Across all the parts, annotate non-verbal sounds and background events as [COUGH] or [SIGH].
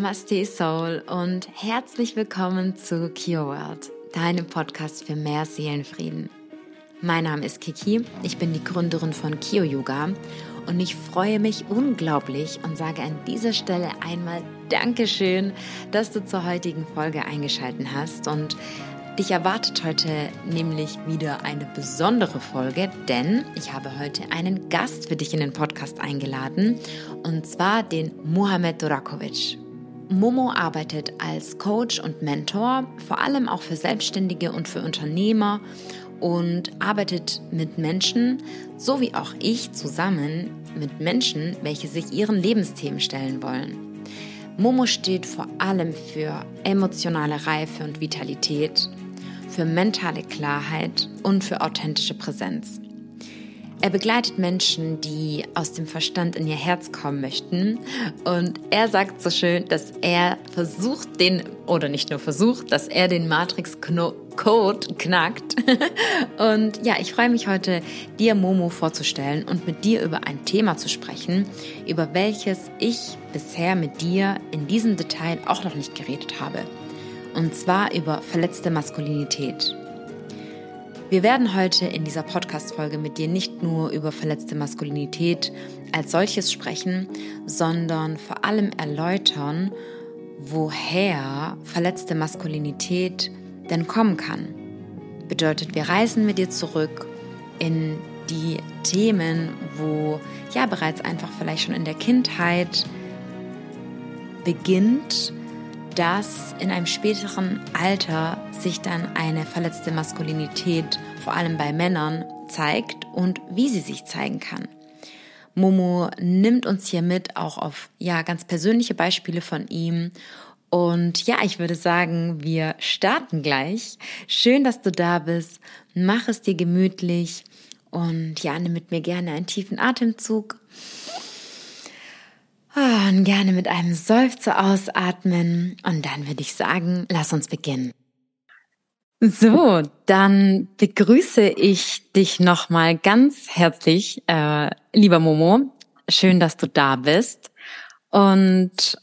Namaste Soul und herzlich willkommen zu Kio World, deinem Podcast für mehr Seelenfrieden. Mein Name ist Kiki, ich bin die Gründerin von Kio Yoga und ich freue mich unglaublich und sage an dieser Stelle einmal Dankeschön, dass du zur heutigen Folge eingeschaltet hast und Dich erwartet heute nämlich wieder eine besondere Folge, denn ich habe heute einen Gast für dich in den Podcast eingeladen und zwar den Mohamed Durakovic. Momo arbeitet als Coach und Mentor, vor allem auch für Selbstständige und für Unternehmer und arbeitet mit Menschen, so wie auch ich, zusammen mit Menschen, welche sich ihren Lebensthemen stellen wollen. Momo steht vor allem für emotionale Reife und Vitalität für mentale Klarheit und für authentische Präsenz. Er begleitet Menschen, die aus dem Verstand in ihr Herz kommen möchten. Und er sagt so schön, dass er versucht, den, oder nicht nur versucht, dass er den Matrix-Code knackt. [LAUGHS] Und ja, ich freue mich heute, dir Momo vorzustellen und mit dir über ein Thema zu sprechen, über welches ich bisher mit dir in diesem Detail auch noch nicht geredet habe und zwar über verletzte Maskulinität. Wir werden heute in dieser Podcast-Folge mit dir nicht nur über verletzte Maskulinität als solches sprechen, sondern vor allem erläutern, woher verletzte Maskulinität denn kommen kann. Bedeutet, wir reisen mit dir zurück in die Themen, wo ja bereits einfach vielleicht schon in der Kindheit beginnt, dass in einem späteren Alter sich dann eine verletzte Maskulinität vor allem bei Männern zeigt und wie sie sich zeigen kann. Momo nimmt uns hier mit auch auf ja ganz persönliche Beispiele von ihm und ja, ich würde sagen, wir starten gleich. Schön, dass du da bist. Mach es dir gemütlich und ja, nimm mit mir gerne einen tiefen Atemzug. Ah, und gerne mit einem Seufzer ausatmen. Und dann würde ich sagen, lass uns beginnen. So, dann begrüße ich dich nochmal ganz herzlich, äh, lieber Momo. Schön, dass du da bist. Und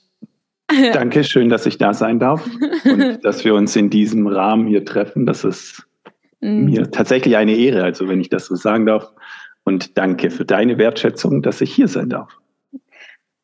[LAUGHS] Danke, schön, dass ich da sein darf und [LAUGHS] dass wir uns in diesem Rahmen hier treffen. Das ist mm. mir tatsächlich eine Ehre, also wenn ich das so sagen darf. Und danke für deine Wertschätzung, dass ich hier sein darf.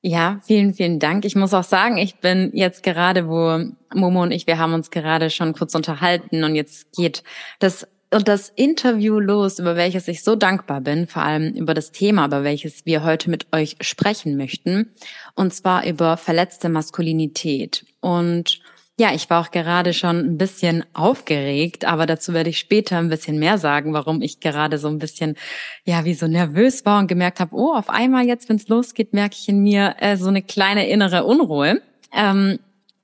Ja, vielen, vielen Dank. Ich muss auch sagen, ich bin jetzt gerade, wo Momo und ich, wir haben uns gerade schon kurz unterhalten und jetzt geht das und das Interview los, über welches ich so dankbar bin, vor allem über das Thema, über welches wir heute mit euch sprechen möchten, und zwar über verletzte Maskulinität. Und ja, ich war auch gerade schon ein bisschen aufgeregt, aber dazu werde ich später ein bisschen mehr sagen, warum ich gerade so ein bisschen, ja, wie so nervös war und gemerkt habe, oh, auf einmal jetzt, wenn es losgeht, merke ich in mir äh, so eine kleine innere Unruhe. Ähm,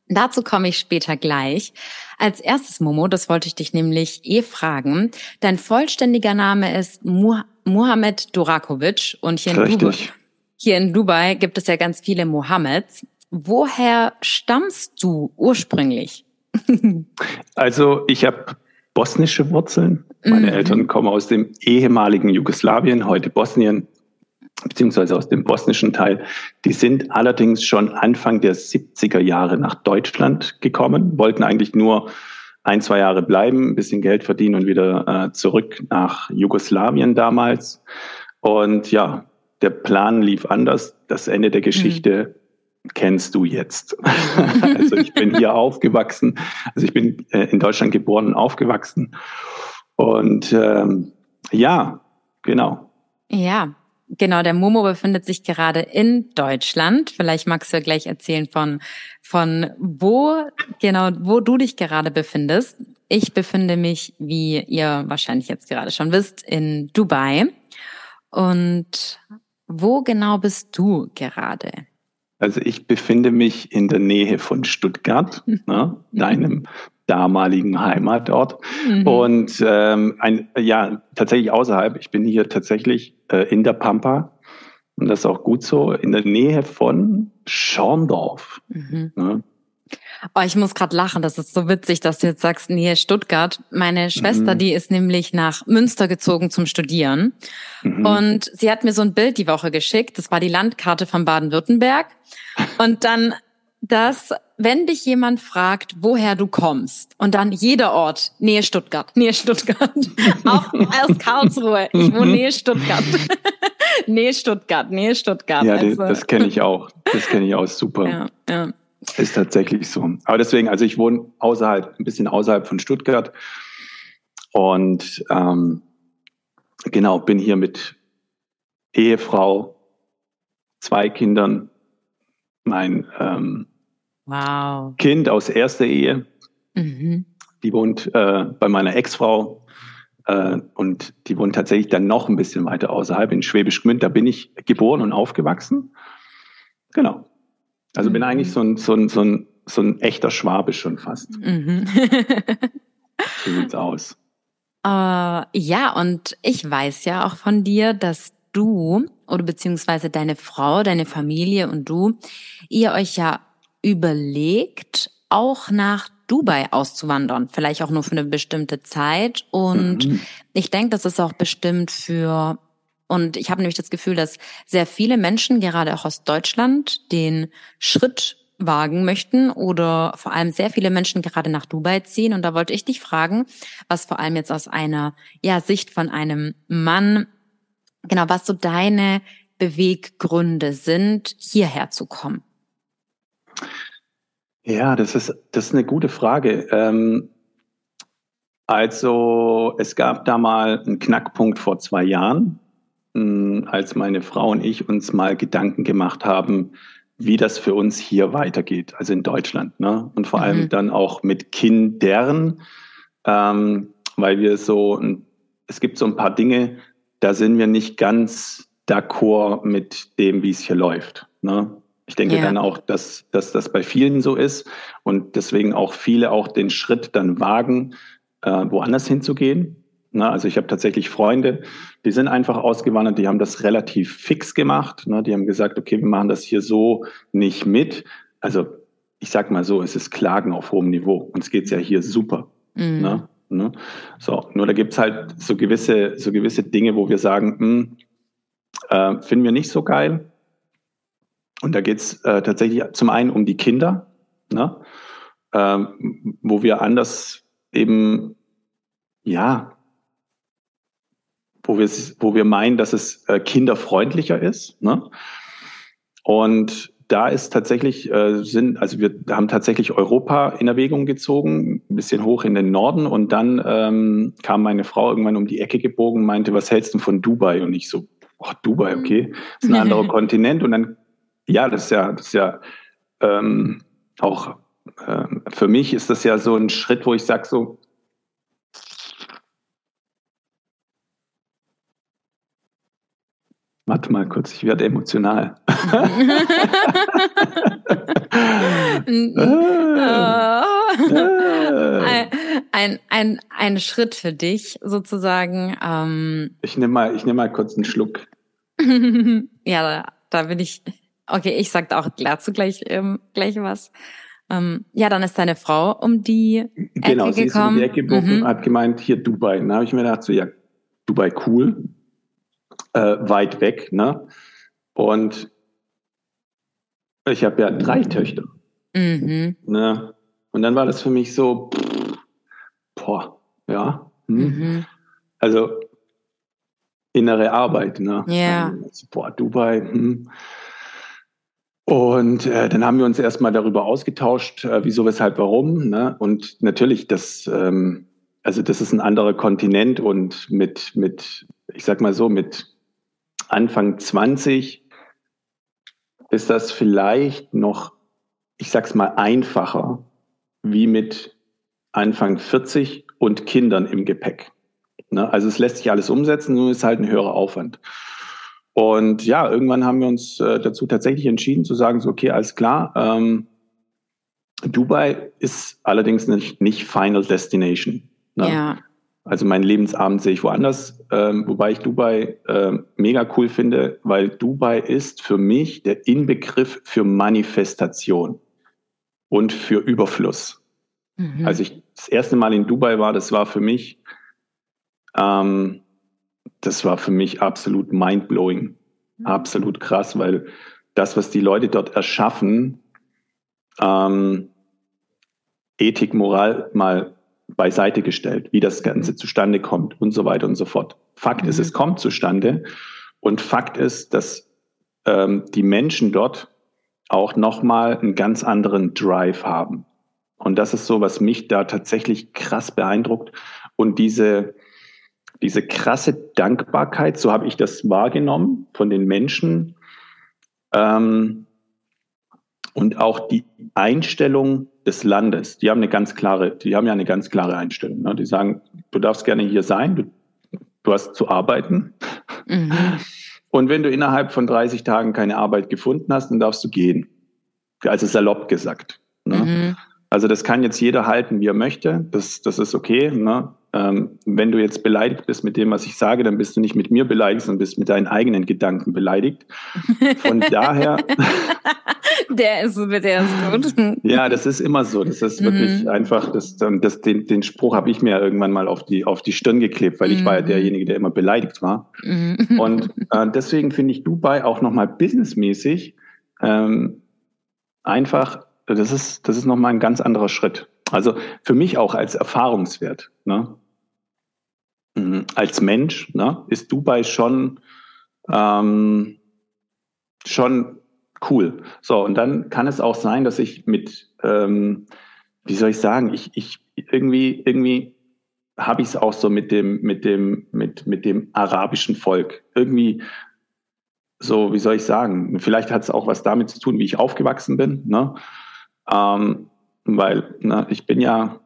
dazu komme ich später gleich. Als erstes, Momo, das wollte ich dich nämlich eh fragen. Dein vollständiger Name ist Muhammad Durakovic und hier in, Dubai, hier in Dubai gibt es ja ganz viele Mohammeds. Woher stammst du ursprünglich? [LAUGHS] also ich habe bosnische Wurzeln. Meine mhm. Eltern kommen aus dem ehemaligen Jugoslawien, heute Bosnien, beziehungsweise aus dem bosnischen Teil. Die sind allerdings schon Anfang der 70er Jahre nach Deutschland gekommen, wollten eigentlich nur ein, zwei Jahre bleiben, ein bisschen Geld verdienen und wieder äh, zurück nach Jugoslawien damals. Und ja, der Plan lief anders. Das Ende der Geschichte mhm kennst du jetzt. [LAUGHS] also ich bin hier aufgewachsen, also ich bin äh, in Deutschland geboren und aufgewachsen. Und ähm, ja, genau. Ja, genau. Der Momo befindet sich gerade in Deutschland. Vielleicht magst du ja gleich erzählen von, von wo, genau, wo du dich gerade befindest. Ich befinde mich, wie ihr wahrscheinlich jetzt gerade schon wisst, in Dubai. Und wo genau bist du gerade? Also ich befinde mich in der Nähe von Stuttgart, ne, deinem damaligen Heimatort. Mhm. Und ähm, ein, ja, tatsächlich außerhalb. Ich bin hier tatsächlich äh, in der Pampa. Und das ist auch gut so, in der Nähe von Schorndorf. Mhm. Ne? Oh, ich muss gerade lachen. Das ist so witzig, dass du jetzt sagst, Nähe Stuttgart. Meine Schwester, mhm. die ist nämlich nach Münster gezogen zum Studieren. Mhm. Und sie hat mir so ein Bild die Woche geschickt. Das war die Landkarte von Baden-Württemberg. Und dann dass wenn dich jemand fragt, woher du kommst und dann jeder Ort, Nähe Stuttgart, [LAUGHS] Nähe Stuttgart, auch aus Karlsruhe, ich wohne Nähe Stuttgart, [LAUGHS] Nähe Stuttgart, Nähe Stuttgart. Ja, also. das, das kenne ich auch, das kenne ich auch super. Ja, ja. Ist tatsächlich so. Aber deswegen, also ich wohne außerhalb, ein bisschen außerhalb von Stuttgart und ähm, genau, bin hier mit Ehefrau, zwei Kindern, mein ähm, wow. Kind aus erster Ehe, mhm. die wohnt äh, bei meiner Ex-Frau äh, und die wohnt tatsächlich dann noch ein bisschen weiter außerhalb in Schwäbisch Gmünd. Da bin ich geboren und aufgewachsen. Genau. Also mhm. bin eigentlich so ein, so ein, so ein, so ein echter Schwabe schon fast. Mhm. [LAUGHS] so sieht's aus. Uh, ja, und ich weiß ja auch von dir, dass du oder beziehungsweise deine Frau, deine Familie und du, ihr euch ja überlegt, auch nach Dubai auszuwandern, vielleicht auch nur für eine bestimmte Zeit. Und mhm. ich denke, das ist auch bestimmt für, und ich habe nämlich das Gefühl, dass sehr viele Menschen, gerade auch aus Deutschland, den Schritt wagen möchten oder vor allem sehr viele Menschen gerade nach Dubai ziehen. Und da wollte ich dich fragen, was vor allem jetzt aus einer ja, Sicht von einem Mann, genau, was so deine Beweggründe sind, hierher zu kommen. Ja, das ist, das ist eine gute Frage. Ähm, also es gab da mal einen Knackpunkt vor zwei Jahren, als meine Frau und ich uns mal Gedanken gemacht haben, wie das für uns hier weitergeht, also in Deutschland. Ne? Und vor mhm. allem dann auch mit Kindern, ähm, weil wir so, es gibt so ein paar Dinge, da sind wir nicht ganz d'accord mit dem, wie es hier läuft. Ne? Ich denke ja. dann auch, dass, dass das bei vielen so ist und deswegen auch viele auch den Schritt dann wagen, äh, woanders hinzugehen. Na, also ich habe tatsächlich Freunde, die sind einfach ausgewandert, die haben das relativ fix gemacht. Ne? Die haben gesagt, okay, wir machen das hier so nicht mit. Also ich sag mal so, es ist Klagen auf hohem Niveau. Uns geht's ja hier super. Mhm. Ne? Ne? So, nur da gibt's halt so gewisse, so gewisse Dinge, wo wir sagen, mh, hm, äh, finden wir nicht so geil. Und da geht's äh, tatsächlich zum einen um die Kinder, ne? ähm, wo wir anders eben, ja, wo wir, wo wir meinen, dass es äh, kinderfreundlicher ist. Ne? Und da ist tatsächlich, äh, sind, also wir haben tatsächlich Europa in Erwägung gezogen, ein bisschen hoch in den Norden und dann ähm, kam meine Frau irgendwann um die Ecke gebogen und meinte, was hältst du von Dubai? Und ich so, oh, Dubai, okay, ist ein anderer [LAUGHS] Kontinent. Und dann, ja, das ist ja, das ist ja ähm, auch äh, für mich ist das ja so ein Schritt, wo ich sage so, Warte mal kurz, ich werde emotional. ein, [LAUGHS] ein, ein, ein Schritt für dich sozusagen. Ähm. Ich nehme mal, ich nehme mal kurz einen Schluck. [LAUGHS] ja, da, da bin ich. Okay, ich sag auch dazu gleich, ähm, gleich was. Ähm, ja, dann ist deine Frau um die Ecke genau, sie gekommen. Ist um die Ecke mhm. hat gemeint, hier Dubai. Dann habe ich mir gedacht, so ja, Dubai cool äh, weit weg. Ne? Und ich habe ja drei Töchter. Mhm. Ne? Und dann war das für mich so, pff, boah, ja. Hm. Mhm. Also innere Arbeit. Ne? Ja. Also, boah, Dubai. Hm. Und äh, dann haben wir uns erstmal darüber ausgetauscht, äh, wieso, weshalb, warum. Ne? Und natürlich, das, ähm, also das ist ein anderer Kontinent und mit, mit, ich sag mal so, mit Anfang 20 ist das vielleicht noch, ich sag's mal, einfacher wie mit Anfang 40 und Kindern im Gepäck. Ne? Also es lässt sich alles umsetzen, nur ist halt ein höherer Aufwand. Und ja, irgendwann haben wir uns äh, dazu tatsächlich entschieden zu sagen, so, okay, alles klar. Ähm, Dubai ist allerdings nicht, nicht Final Destination. Ne? Ja. Also meinen Lebensabend sehe ich woanders, ähm, wobei ich Dubai äh, mega cool finde, weil Dubai ist für mich der Inbegriff für Manifestation und für Überfluss. Mhm. Als ich das erste Mal in Dubai war, das war für mich, ähm, das war für mich absolut mindblowing, mhm. absolut krass, weil das, was die Leute dort erschaffen, ähm, Ethik, Moral mal beiseite gestellt, wie das Ganze zustande kommt und so weiter und so fort. Fakt mhm. ist, es kommt zustande und Fakt ist, dass ähm, die Menschen dort auch nochmal einen ganz anderen Drive haben. Und das ist so, was mich da tatsächlich krass beeindruckt. Und diese, diese krasse Dankbarkeit, so habe ich das wahrgenommen von den Menschen. Ähm, und auch die Einstellung des Landes, die haben eine ganz klare, die haben ja eine ganz klare Einstellung. Ne? Die sagen, du darfst gerne hier sein, du, du hast zu arbeiten. Mhm. Und wenn du innerhalb von 30 Tagen keine Arbeit gefunden hast, dann darfst du gehen. Also salopp gesagt. Ne? Mhm. Also das kann jetzt jeder halten, wie er möchte. Das, das ist okay. Ne? Ähm, wenn du jetzt beleidigt bist mit dem, was ich sage, dann bist du nicht mit mir beleidigt, sondern bist mit deinen eigenen Gedanken beleidigt. Von daher. [LAUGHS] der ist, der ist gut. ja, das ist immer so. Das ist wirklich mhm. einfach, das, das, den, den Spruch habe ich mir irgendwann mal auf die, auf die Stirn geklebt, weil ich war ja mhm. derjenige, der immer beleidigt war. Mhm. Und äh, deswegen finde ich Dubai auch nochmal businessmäßig ähm, einfach das ist, das ist nochmal ein ganz anderer Schritt. Also für mich auch als Erfahrungswert. Ne? Mhm. Als Mensch ne, ist Dubai schon, ähm, schon cool. So, und dann kann es auch sein, dass ich mit, ähm, wie soll ich sagen, ich, ich irgendwie, irgendwie habe ich es auch so mit dem, mit dem, mit, mit dem arabischen Volk. Irgendwie so, wie soll ich sagen, vielleicht hat es auch was damit zu tun, wie ich aufgewachsen bin. Ne? Ähm, weil na, ich bin ja,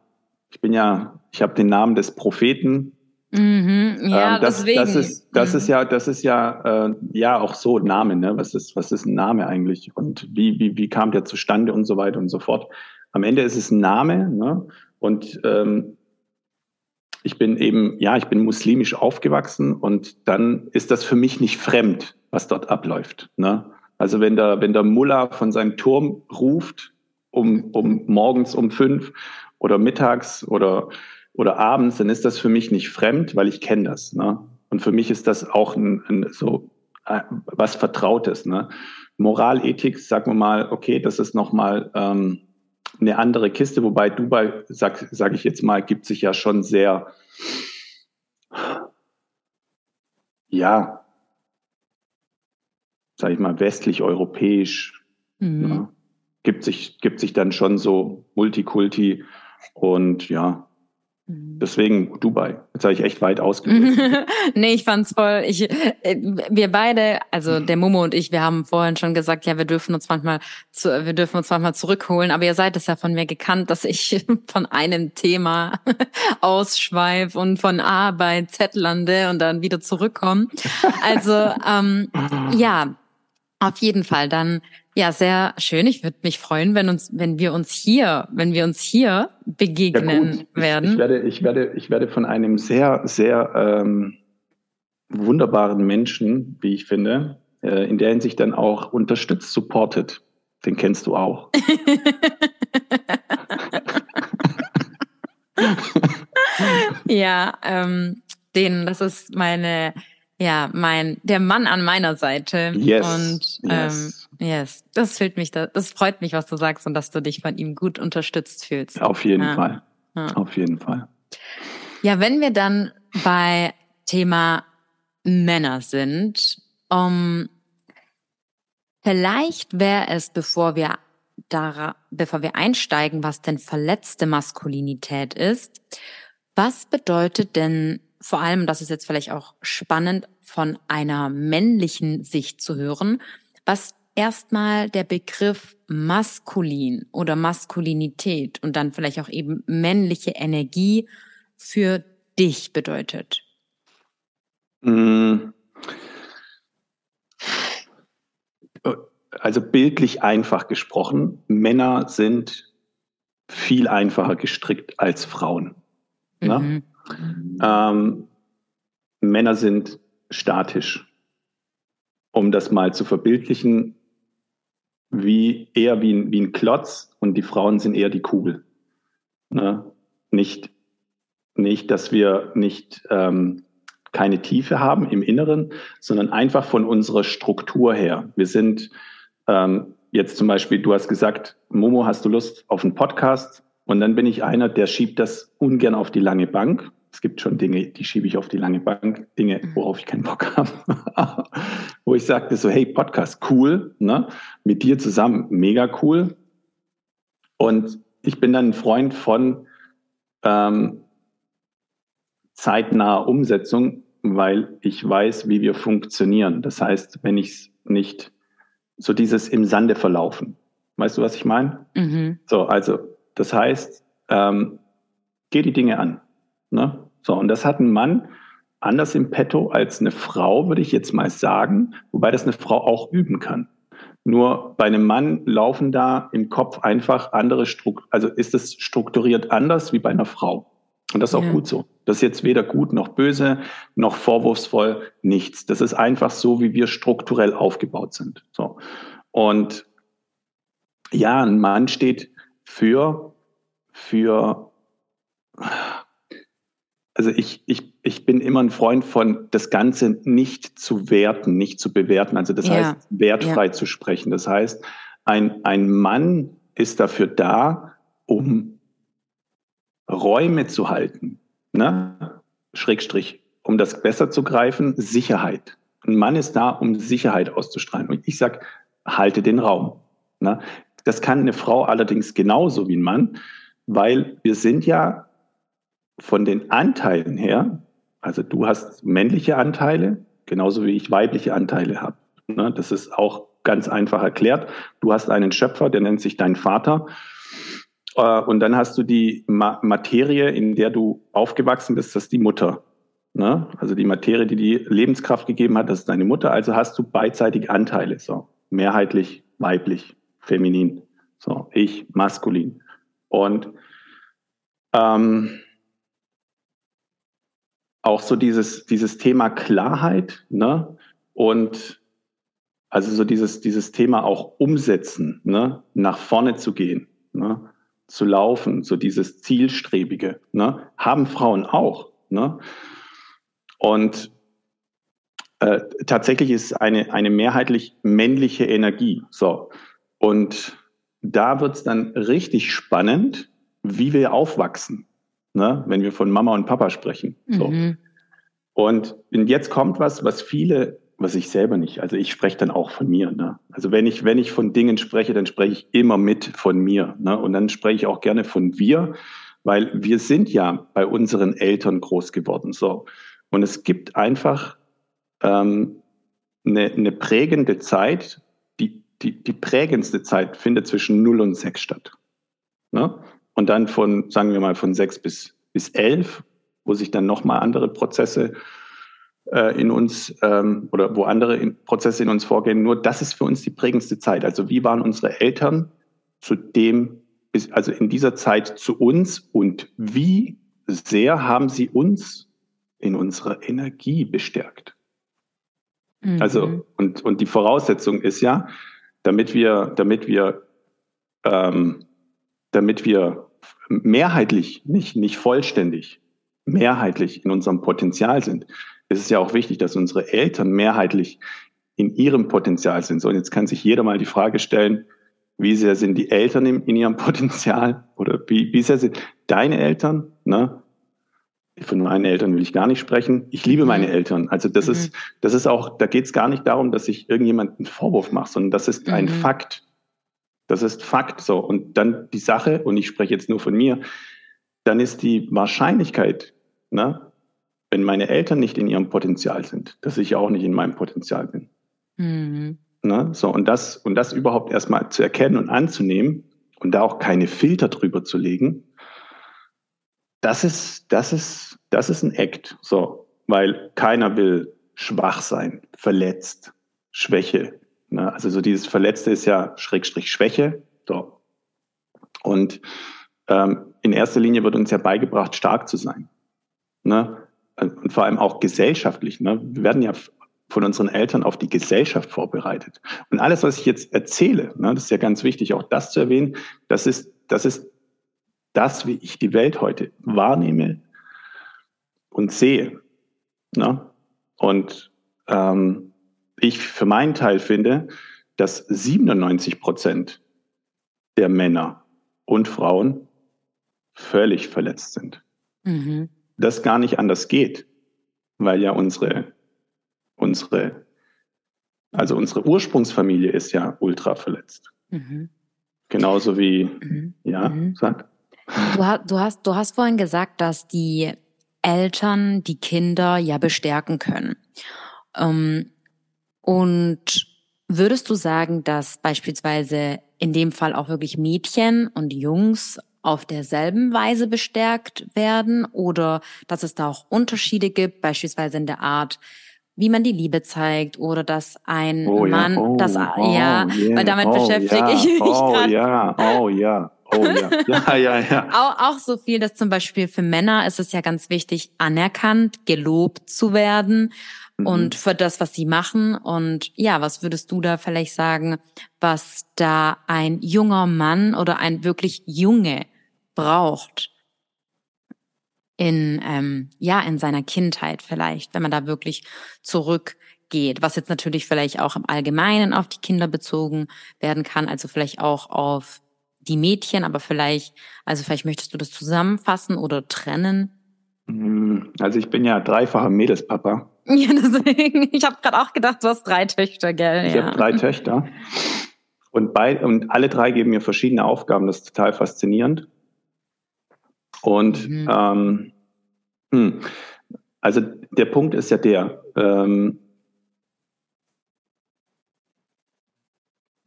ich bin ja, ich habe den Namen des Propheten. Mhm, ja, ähm, das, deswegen. Das ist, das mhm. ist ja, das ist ja, äh, ja auch so Name. Ne? Was ist, was ist ein Name eigentlich und wie, wie, wie kam der zustande und so weiter und so fort. Am Ende ist es ein Name ne? und ähm, ich bin eben, ja, ich bin muslimisch aufgewachsen und dann ist das für mich nicht fremd, was dort abläuft. Ne? Also wenn der, wenn der Mullah von seinem Turm ruft, um, um morgens um fünf oder mittags oder, oder abends, dann ist das für mich nicht fremd, weil ich kenne das. Ne? Und für mich ist das auch ein, ein, so äh, was Vertrautes. Ne? Moral, Ethik, sagen wir mal, okay, das ist nochmal ähm, eine andere Kiste, wobei Dubai, sag, sag ich jetzt mal, gibt sich ja schon sehr, ja, sag ich mal, westlich-europäisch. Mhm. Ne? Gibt sich, gibt sich dann schon so Multikulti und ja, mhm. Deswegen Dubai. Jetzt habe ich echt weit ausgeholt. [LAUGHS] nee, ich fand's voll. Ich, äh, wir beide, also der Momo und ich, wir haben vorhin schon gesagt, ja, wir dürfen uns manchmal, zu, wir dürfen uns manchmal zurückholen. Aber ihr seid es ja von mir gekannt, dass ich [LAUGHS] von einem Thema [LAUGHS] ausschweife und von A bei Z lande und dann wieder zurückkomme. Also ähm, ja, auf jeden Fall. Dann ja, sehr schön. Ich würde mich freuen, wenn uns, wenn wir uns hier, wenn wir uns hier begegnen ja, werden. Ich, ich, werde, ich werde, ich werde von einem sehr, sehr ähm, wunderbaren Menschen, wie ich finde, äh, in der Hinsicht dann auch unterstützt, supportet. Den kennst du auch. [LAUGHS] ja, ähm, den, das ist meine ja, mein, der Mann an meiner Seite. Yes. Und. Ähm, yes. Das fühlt mich, das freut mich, was du sagst und dass du dich von ihm gut unterstützt fühlst. Auf jeden ja. Fall. Ja. Auf jeden Fall. Ja, wenn wir dann bei Thema Männer sind, um, vielleicht wäre es, bevor wir da, bevor wir einsteigen, was denn verletzte Maskulinität ist, was bedeutet denn vor allem, das ist jetzt vielleicht auch spannend, von einer männlichen Sicht zu hören, was erstmal der Begriff maskulin oder Maskulinität und dann vielleicht auch eben männliche Energie für dich bedeutet. Mm. Also bildlich einfach gesprochen, Männer sind viel einfacher gestrickt als Frauen. Ne? Mhm. Ähm, Männer sind statisch. Um das mal zu verbildlichen, wie eher wie ein, wie ein Klotz und die Frauen sind eher die Kugel. Ne? Nicht, nicht, dass wir nicht ähm, keine Tiefe haben im Inneren, sondern einfach von unserer Struktur her. Wir sind ähm, jetzt zum Beispiel, du hast gesagt, Momo, hast du Lust auf einen Podcast? Und dann bin ich einer, der schiebt das ungern auf die lange Bank. Es gibt schon Dinge, die schiebe ich auf die lange Bank, Dinge, mhm. worauf ich keinen Bock habe. [LAUGHS] Wo ich sagte so, hey, Podcast, cool, ne? Mit dir zusammen, mega cool. Und ich bin dann ein Freund von ähm, zeitnaher Umsetzung, weil ich weiß, wie wir funktionieren. Das heißt, wenn ich es nicht so dieses im Sande verlaufen. Weißt du, was ich meine? Mhm. So, also, das heißt, ähm, geh die Dinge an. Ne? So, und das hat ein Mann anders im Petto als eine Frau, würde ich jetzt mal sagen, wobei das eine Frau auch üben kann. Nur bei einem Mann laufen da im Kopf einfach andere Strukturen, also ist es strukturiert anders wie bei einer Frau. Und das ist auch ja. gut so. Das ist jetzt weder gut noch böse, noch vorwurfsvoll, nichts. Das ist einfach so, wie wir strukturell aufgebaut sind. So. Und ja, ein Mann steht für, für, also ich, ich, ich bin immer ein Freund von, das Ganze nicht zu werten, nicht zu bewerten. Also das ja. heißt, wertfrei ja. zu sprechen. Das heißt, ein, ein Mann ist dafür da, um Räume zu halten, ne? Schrägstrich, um das besser zu greifen, Sicherheit. Ein Mann ist da, um Sicherheit auszustrahlen. Und ich sag, halte den Raum. Ne? Das kann eine Frau allerdings genauso wie ein Mann, weil wir sind ja von den Anteilen her, also du hast männliche Anteile, genauso wie ich weibliche Anteile habe. Ne? Das ist auch ganz einfach erklärt. Du hast einen Schöpfer, der nennt sich dein Vater. Äh, und dann hast du die Ma Materie, in der du aufgewachsen bist, das ist die Mutter. Ne? Also die Materie, die die Lebenskraft gegeben hat, das ist deine Mutter. Also hast du beidseitig Anteile. So mehrheitlich weiblich, feminin. So ich maskulin. Und ähm, auch so dieses dieses Thema Klarheit, ne? Und also so dieses dieses Thema auch umsetzen, ne? Nach vorne zu gehen. Ne? zu laufen, so dieses Zielstrebige, ne? haben Frauen auch. Ne? Und äh, tatsächlich ist es eine, eine mehrheitlich männliche Energie. So. Und da wird es dann richtig spannend, wie wir aufwachsen, ne? wenn wir von Mama und Papa sprechen. So. Mhm. Und jetzt kommt was, was viele was ich selber nicht. Also ich spreche dann auch von mir. Ne? Also wenn ich, wenn ich von Dingen spreche, dann spreche ich immer mit von mir. Ne? Und dann spreche ich auch gerne von wir, weil wir sind ja bei unseren Eltern groß geworden. So. Und es gibt einfach ähm, eine, eine prägende Zeit, die, die, die prägendste Zeit findet zwischen 0 und 6 statt. Ne? Und dann von, sagen wir mal, von 6 bis, bis 11, wo sich dann nochmal andere Prozesse äh, in uns ähm, oder wo andere in Prozesse in uns vorgehen. Nur das ist für uns die prägendste Zeit. Also wie waren unsere Eltern zu dem, also in dieser Zeit zu uns und wie sehr haben sie uns in unserer Energie bestärkt? Mhm. Also und und die Voraussetzung ist ja, damit wir damit wir ähm, damit wir mehrheitlich nicht nicht vollständig mehrheitlich in unserem Potenzial sind, es ist ja auch wichtig, dass unsere Eltern mehrheitlich in ihrem Potenzial sind. So, und jetzt kann sich jeder mal die Frage stellen, wie sehr sind die Eltern in, in ihrem [LAUGHS] Potenzial oder wie, wie sehr sind deine Eltern? Ne? Von meinen Eltern will ich gar nicht sprechen. Ich liebe meine mhm. Eltern. Also das mhm. ist, das ist auch, da geht es gar nicht darum, dass ich irgendjemanden einen Vorwurf mache, sondern das ist ein mhm. Fakt. Das ist Fakt. So und dann die Sache und ich spreche jetzt nur von mir. Dann ist die Wahrscheinlichkeit, ne, wenn meine Eltern nicht in ihrem Potenzial sind, dass ich auch nicht in meinem Potenzial bin. Mhm. Ne? So, und das, und das überhaupt erstmal zu erkennen und anzunehmen und da auch keine Filter drüber zu legen, das ist, das ist, das ist ein Act. So, weil keiner will schwach sein, verletzt, Schwäche. Ne? Also so dieses Verletzte ist ja Schrägstrich Schwäche. So. Und ähm, in erster Linie wird uns ja beigebracht, stark zu sein. Ne? und vor allem auch gesellschaftlich. Ne? Wir werden ja von unseren Eltern auf die Gesellschaft vorbereitet. Und alles, was ich jetzt erzähle, ne, das ist ja ganz wichtig, auch das zu erwähnen, das ist, das ist das, wie ich die Welt heute wahrnehme und sehe. Ne? Und ähm, ich für meinen Teil finde, dass 97 Prozent der Männer und Frauen völlig verletzt sind. Mhm. Das gar nicht anders geht, weil ja unsere, unsere, also unsere Ursprungsfamilie ist ja ultra verletzt. Mhm. Genauso wie, mhm. ja, mhm. sag. Du, hast, du, hast, du hast vorhin gesagt, dass die Eltern die Kinder ja bestärken können. Ähm, und würdest du sagen, dass beispielsweise in dem Fall auch wirklich Mädchen und Jungs auf derselben Weise bestärkt werden oder dass es da auch Unterschiede gibt, beispielsweise in der Art, wie man die Liebe zeigt oder dass ein oh, Mann, ja. Oh, das oh, ja, yeah. weil damit oh, beschäftige ja. ich mich oh, gerade. Ja, oh ja, oh [LAUGHS] ja, ja, ja, ja. auch, auch so viel, dass zum Beispiel für Männer ist es ja ganz wichtig, anerkannt, gelobt zu werden mhm. und für das, was sie machen. Und ja, was würdest du da vielleicht sagen, was da ein junger Mann oder ein wirklich Junge braucht, in, ähm, ja, in seiner Kindheit vielleicht, wenn man da wirklich zurückgeht, was jetzt natürlich vielleicht auch im Allgemeinen auf die Kinder bezogen werden kann, also vielleicht auch auf die Mädchen, aber vielleicht, also vielleicht möchtest du das zusammenfassen oder trennen? Hm, also ich bin ja dreifacher Mädelspapa. [LAUGHS] Ja, deswegen, ich habe gerade auch gedacht, du hast drei Töchter, gell? Ich ja. habe drei Töchter. Und, bei, und alle drei geben mir verschiedene Aufgaben, das ist total faszinierend. Und mhm. ähm, hm, also der Punkt ist ja der, ähm,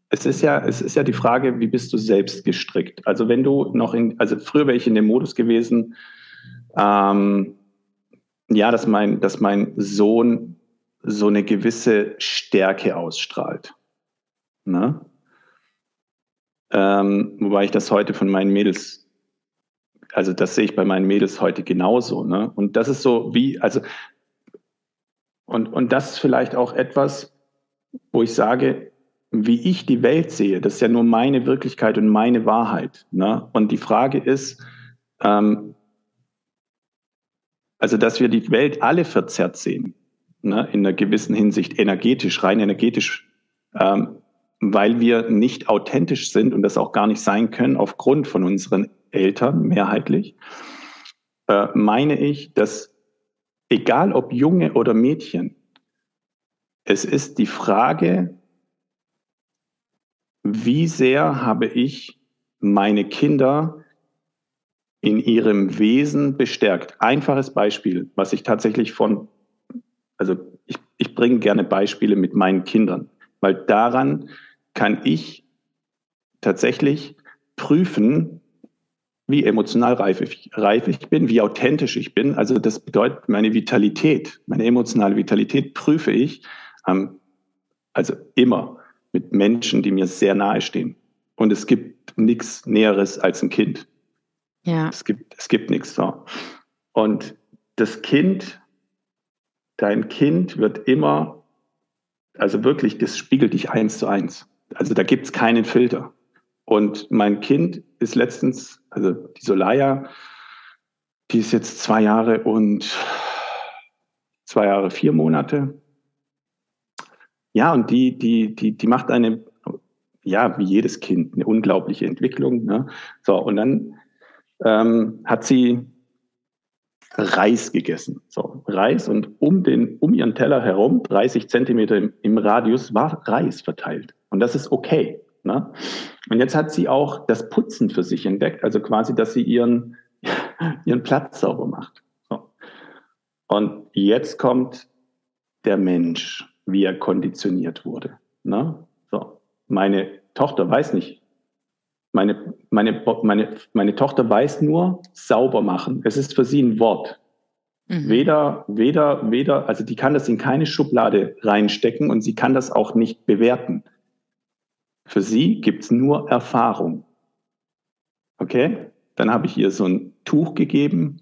es ist ja, es ist ja die Frage, wie bist du selbst gestrickt? Also wenn du noch in, also früher wäre ich in dem Modus gewesen, ähm, ja, dass mein, dass mein Sohn so eine gewisse Stärke ausstrahlt. Ne? Ähm, wobei ich das heute von meinen Mädels also das sehe ich bei meinen Mädels heute genauso. Ne? Und das ist so wie, also, und, und das ist vielleicht auch etwas, wo ich sage, wie ich die Welt sehe, das ist ja nur meine Wirklichkeit und meine Wahrheit. Ne? Und die Frage ist, ähm, also dass wir die Welt alle verzerrt sehen, ne? in einer gewissen Hinsicht energetisch, rein energetisch, ähm, weil wir nicht authentisch sind und das auch gar nicht sein können aufgrund von unseren Eltern mehrheitlich, äh, meine ich, dass egal ob Junge oder Mädchen, es ist die Frage, wie sehr habe ich meine Kinder in ihrem Wesen bestärkt. Einfaches Beispiel, was ich tatsächlich von, also ich, ich bringe gerne Beispiele mit meinen Kindern, weil daran kann ich tatsächlich prüfen, wie emotional reif ich, reif ich bin, wie authentisch ich bin. Also das bedeutet, meine Vitalität, meine emotionale Vitalität prüfe ich, ähm, also immer mit Menschen, die mir sehr nahe stehen. Und es gibt nichts Näheres als ein Kind. Ja. Es gibt, es gibt nichts so. Und das Kind, dein Kind wird immer, also wirklich, das spiegelt dich eins zu eins. Also da gibt's keinen Filter. Und mein Kind ist letztens, also die Solaya, die ist jetzt zwei Jahre und zwei Jahre, vier Monate. Ja, und die, die, die, die macht eine, ja, wie jedes Kind, eine unglaubliche Entwicklung. Ne? So, und dann ähm, hat sie Reis gegessen. So, Reis und um den, um ihren Teller herum, 30 Zentimeter im, im Radius, war Reis verteilt. Und das ist okay. Ne? Und jetzt hat sie auch das Putzen für sich entdeckt, also quasi, dass sie ihren, [LAUGHS] ihren Platz sauber macht. So. Und jetzt kommt der Mensch, wie er konditioniert wurde. Ne? So. Meine Tochter weiß nicht, meine, meine, meine, meine Tochter weiß nur sauber machen. Es ist für sie ein Wort. Mhm. Weder, weder, weder, also die kann das in keine Schublade reinstecken und sie kann das auch nicht bewerten. Für sie gibt's nur Erfahrung. Okay? Dann habe ich ihr so ein Tuch gegeben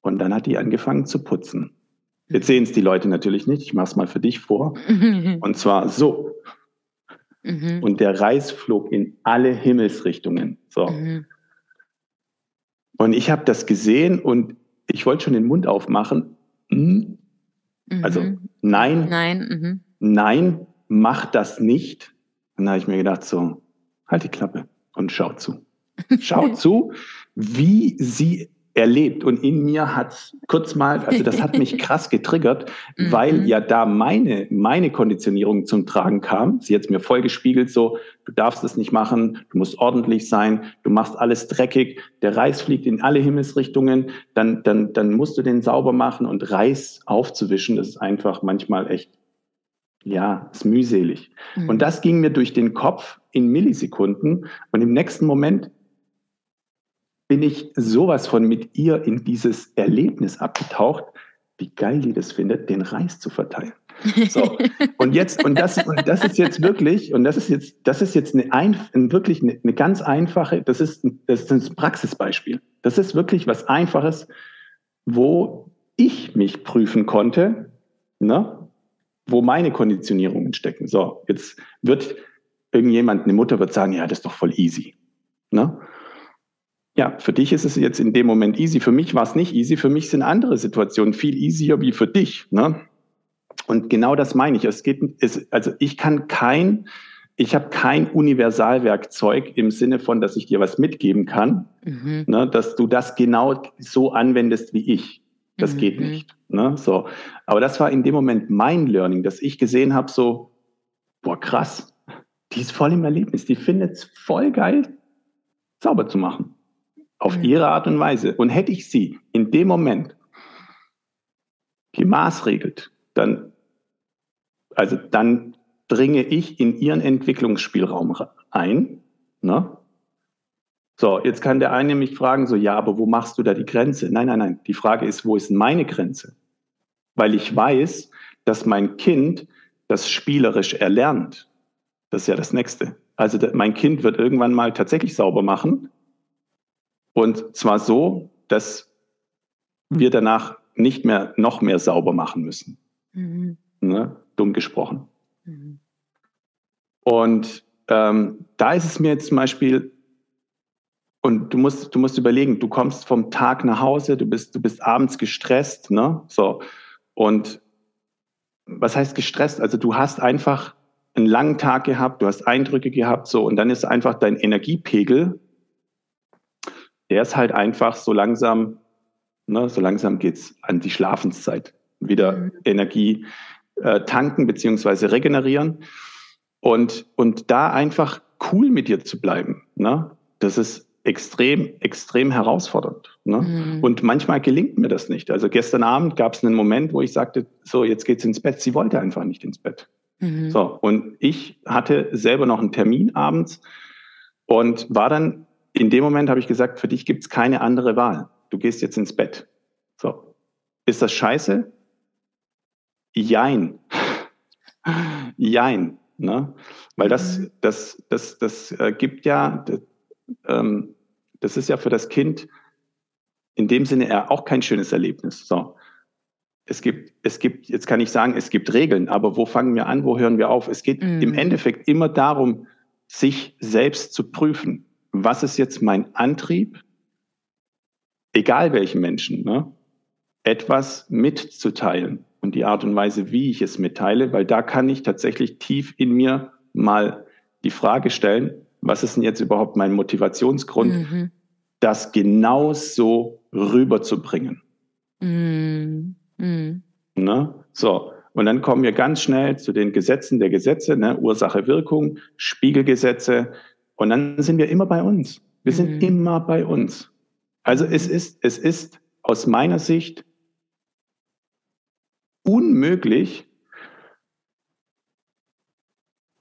und dann hat die angefangen zu putzen. Jetzt sehen es die Leute natürlich nicht. Ich mache es mal für dich vor. [LAUGHS] Und zwar so. Mhm. Und der Reis flog in alle Himmelsrichtungen. So. Mhm. Und ich habe das gesehen und ich wollte schon den Mund aufmachen. Hm? Also nein, nein, nein, mach das nicht Und da habe ich mir gedacht, so, halt die Klappe und schau zu. [LAUGHS] Schau zu, wie sie erlebt. Und in mir hat kurz mal, also das hat mich [LAUGHS] krass getriggert, mhm. weil ja da meine, meine Konditionierung zum Tragen kam. Sie hat mir voll gespiegelt, so, du darfst es nicht machen, du musst ordentlich sein, du machst alles dreckig, der Reis fliegt in alle Himmelsrichtungen, dann, dann, dann musst du den sauber machen und Reis aufzuwischen, das ist einfach manchmal echt, ja, ist mühselig. Mhm. Und das ging mir durch den Kopf in Millisekunden und im nächsten Moment bin ich sowas von mit ihr in dieses Erlebnis abgetaucht, wie geil die das findet, den Reis zu verteilen. So. [LAUGHS] Und jetzt, und das, und das ist jetzt wirklich, und das ist jetzt, das ist jetzt eine, ein, wirklich eine, eine ganz einfache, das ist, das ist ein Praxisbeispiel. Das ist wirklich was Einfaches, wo ich mich prüfen konnte, ne, wo meine Konditionierungen stecken. So, jetzt wird irgendjemand, eine Mutter wird sagen, ja, das ist doch voll easy. Ne? Ja, für dich ist es jetzt in dem Moment easy. Für mich war es nicht easy. Für mich sind andere Situationen viel easier wie für dich. Ne? Und genau das meine ich. Es geht, es, also ich kann kein, ich habe kein Universalwerkzeug im Sinne von, dass ich dir was mitgeben kann, mhm. ne, dass du das genau so anwendest wie ich. Das mhm. geht nicht. Ne? So, aber das war in dem Moment mein Learning, dass ich gesehen habe, so, boah, krass, die ist voll im Erlebnis, die findet es voll geil, sauber zu machen auf mhm. ihre Art und Weise. Und hätte ich sie in dem Moment gemaßregelt, dann, also dann dringe ich in ihren Entwicklungsspielraum ein. Ne? So, jetzt kann der eine mich fragen, so, ja, aber wo machst du da die Grenze? Nein, nein, nein. Die Frage ist, wo ist meine Grenze? Weil ich weiß, dass mein Kind das spielerisch erlernt. Das ist ja das Nächste. Also mein Kind wird irgendwann mal tatsächlich sauber machen und zwar so, dass wir danach nicht mehr noch mehr sauber machen müssen. Mhm. Ne? Dumm gesprochen. Mhm. Und ähm, da ist es mir jetzt zum Beispiel, und du musst, du musst überlegen, du kommst vom Tag nach Hause, du bist, du bist abends gestresst, ne? So. Und was heißt gestresst? Also du hast einfach einen langen Tag gehabt, du hast Eindrücke gehabt, so, und dann ist einfach dein Energiepegel der ist halt einfach so langsam, ne, so langsam geht's an die Schlafenszeit. Wieder mhm. Energie äh, tanken beziehungsweise regenerieren. Und, und da einfach cool mit dir zu bleiben, ne? das ist extrem, extrem herausfordernd. Ne? Mhm. Und manchmal gelingt mir das nicht. Also gestern Abend gab es einen Moment, wo ich sagte, so, jetzt geht's ins Bett. Sie wollte einfach nicht ins Bett. Mhm. So, und ich hatte selber noch einen Termin abends und war dann in dem Moment habe ich gesagt, für dich gibt es keine andere Wahl. Du gehst jetzt ins Bett. So. Ist das scheiße? Jein. [LAUGHS] Jein. Ne? Weil das, mhm. das, das, das äh, gibt ja, das, ähm, das ist ja für das Kind in dem Sinne auch kein schönes Erlebnis. So. Es gibt, es gibt, jetzt kann ich sagen, es gibt Regeln, aber wo fangen wir an, wo hören wir auf? Es geht mhm. im Endeffekt immer darum, sich selbst zu prüfen was ist jetzt mein Antrieb, egal welchen Menschen, ne, etwas mitzuteilen und die Art und Weise, wie ich es mitteile, weil da kann ich tatsächlich tief in mir mal die Frage stellen, was ist denn jetzt überhaupt mein Motivationsgrund, mhm. das genau so rüberzubringen. Mhm. Mhm. Ne? So, und dann kommen wir ganz schnell zu den Gesetzen der Gesetze, ne? Ursache, Wirkung, Spiegelgesetze, und dann sind wir immer bei uns. Wir sind mhm. immer bei uns. Also es ist, es ist aus meiner Sicht unmöglich,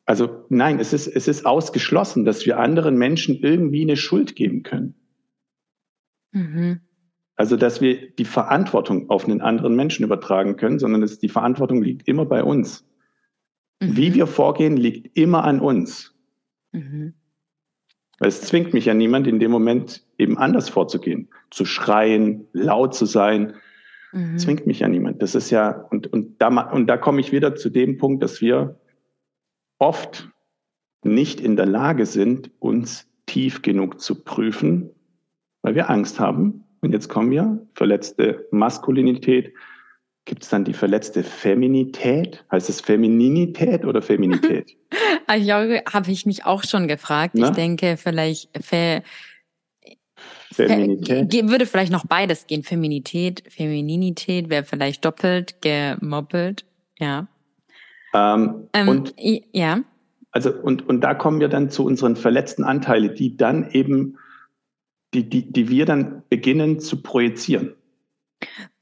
also nein, es ist, es ist ausgeschlossen, dass wir anderen Menschen irgendwie eine Schuld geben können. Mhm. Also, dass wir die Verantwortung auf einen anderen Menschen übertragen können, sondern es, die Verantwortung liegt immer bei uns. Mhm. Wie wir vorgehen, liegt immer an uns. Mhm. Weil es zwingt mich ja niemand in dem Moment eben anders vorzugehen, zu schreien, laut zu sein. Mhm. Zwingt mich ja niemand. Das ist ja, und, und da, und da komme ich wieder zu dem Punkt, dass wir oft nicht in der Lage sind, uns tief genug zu prüfen, weil wir Angst haben. Und jetzt kommen wir, verletzte Maskulinität, gibt es dann die verletzte Feminität? Heißt es Femininität oder Feminität? [LAUGHS] Habe ich mich auch schon gefragt. Na? Ich denke, vielleicht Fe Feminität. Fe würde vielleicht noch beides gehen. Feminität, Femininität wäre vielleicht doppelt gemoppelt. Ja. Ähm, ähm, und, ja. Also, und, und da kommen wir dann zu unseren verletzten Anteilen, die dann eben, die, die, die wir dann beginnen zu projizieren.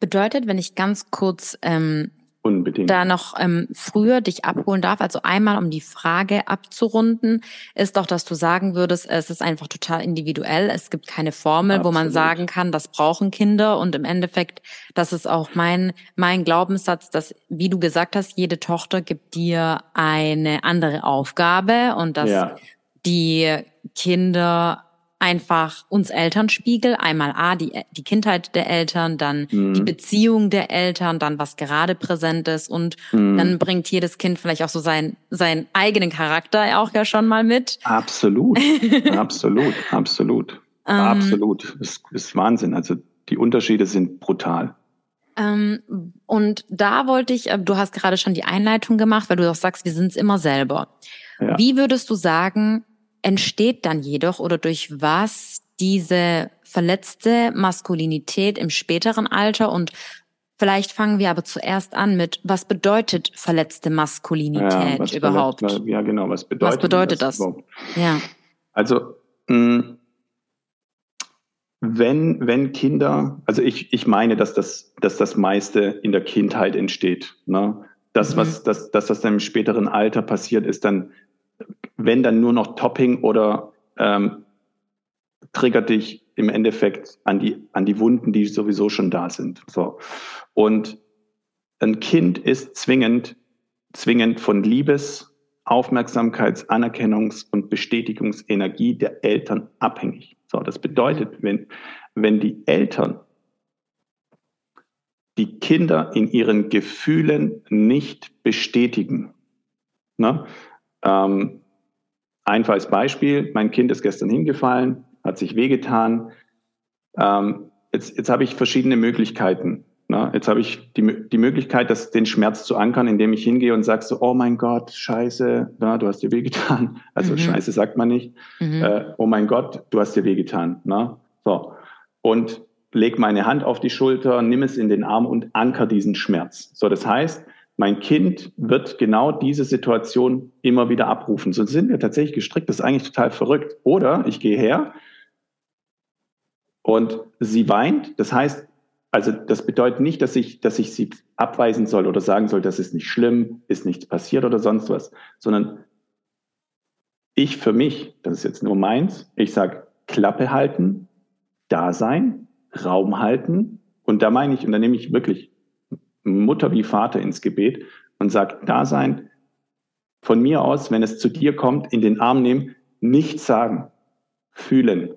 Bedeutet, wenn ich ganz kurz ähm, Unbedingt. da noch ähm, früher dich abholen darf, also einmal um die Frage abzurunden, ist doch, dass du sagen würdest, es ist einfach total individuell, es gibt keine Formel, Absolut. wo man sagen kann, das brauchen Kinder und im Endeffekt, das ist auch mein, mein Glaubenssatz, dass, wie du gesagt hast, jede Tochter gibt dir eine andere Aufgabe und dass ja. die Kinder einfach uns Eltern spiegel. Einmal A, die, die Kindheit der Eltern, dann mhm. die Beziehung der Eltern, dann was gerade präsent ist und mhm. dann bringt jedes Kind vielleicht auch so sein, seinen eigenen Charakter auch ja schon mal mit. Absolut, [LAUGHS] absolut, absolut, ähm, absolut. Das ist Wahnsinn. Also die Unterschiede sind brutal. Ähm, und da wollte ich, äh, du hast gerade schon die Einleitung gemacht, weil du auch sagst, wir sind es immer selber. Ja. Wie würdest du sagen, entsteht dann jedoch oder durch was diese verletzte Maskulinität im späteren Alter und Vielleicht fangen wir aber zuerst an mit, was bedeutet verletzte Maskulinität ja, überhaupt? Verletzt, ja, genau, was bedeutet, was bedeutet das? das? Ja. Also, mh, wenn, wenn Kinder, also ich, ich meine, dass das, dass das meiste in der Kindheit entsteht. Ne? Das, mhm. was, das, das, was dann im späteren Alter passiert, ist dann wenn dann nur noch Topping oder ähm, triggert dich im Endeffekt an die, an die Wunden, die sowieso schon da sind. So. Und ein Kind ist zwingend, zwingend von Liebes, Aufmerksamkeits-, Anerkennungs- und Bestätigungsenergie der Eltern abhängig. So, das bedeutet, wenn, wenn die Eltern die Kinder in ihren Gefühlen nicht bestätigen, ne, ähm, Einfaches Beispiel, mein Kind ist gestern hingefallen, hat sich wehgetan. Ähm, jetzt, jetzt habe ich verschiedene Möglichkeiten. Ne? Jetzt habe ich die, die Möglichkeit, das, den Schmerz zu ankern, indem ich hingehe und sage so, oh mein Gott, scheiße, na, du hast dir wehgetan. [LAUGHS] Also mhm. scheiße sagt man nicht. Mhm. Äh, oh mein Gott, du hast dir wehgetan. Ne? So. Und leg meine Hand auf die Schulter, nimm es in den Arm und anker diesen Schmerz. So, das heißt, mein Kind wird genau diese Situation immer wieder abrufen. So sind wir tatsächlich gestrickt. Das ist eigentlich total verrückt. Oder ich gehe her und sie weint. Das heißt, also das bedeutet nicht, dass ich, dass ich sie abweisen soll oder sagen soll, das ist nicht schlimm, ist nichts passiert oder sonst was, sondern ich für mich, das ist jetzt nur meins, ich sage Klappe halten, da sein, Raum halten und da meine ich, und da nehme ich wirklich Mutter wie Vater ins Gebet und sagt, da sein, von mir aus, wenn es zu dir kommt, in den Arm nehmen, nichts sagen, fühlen,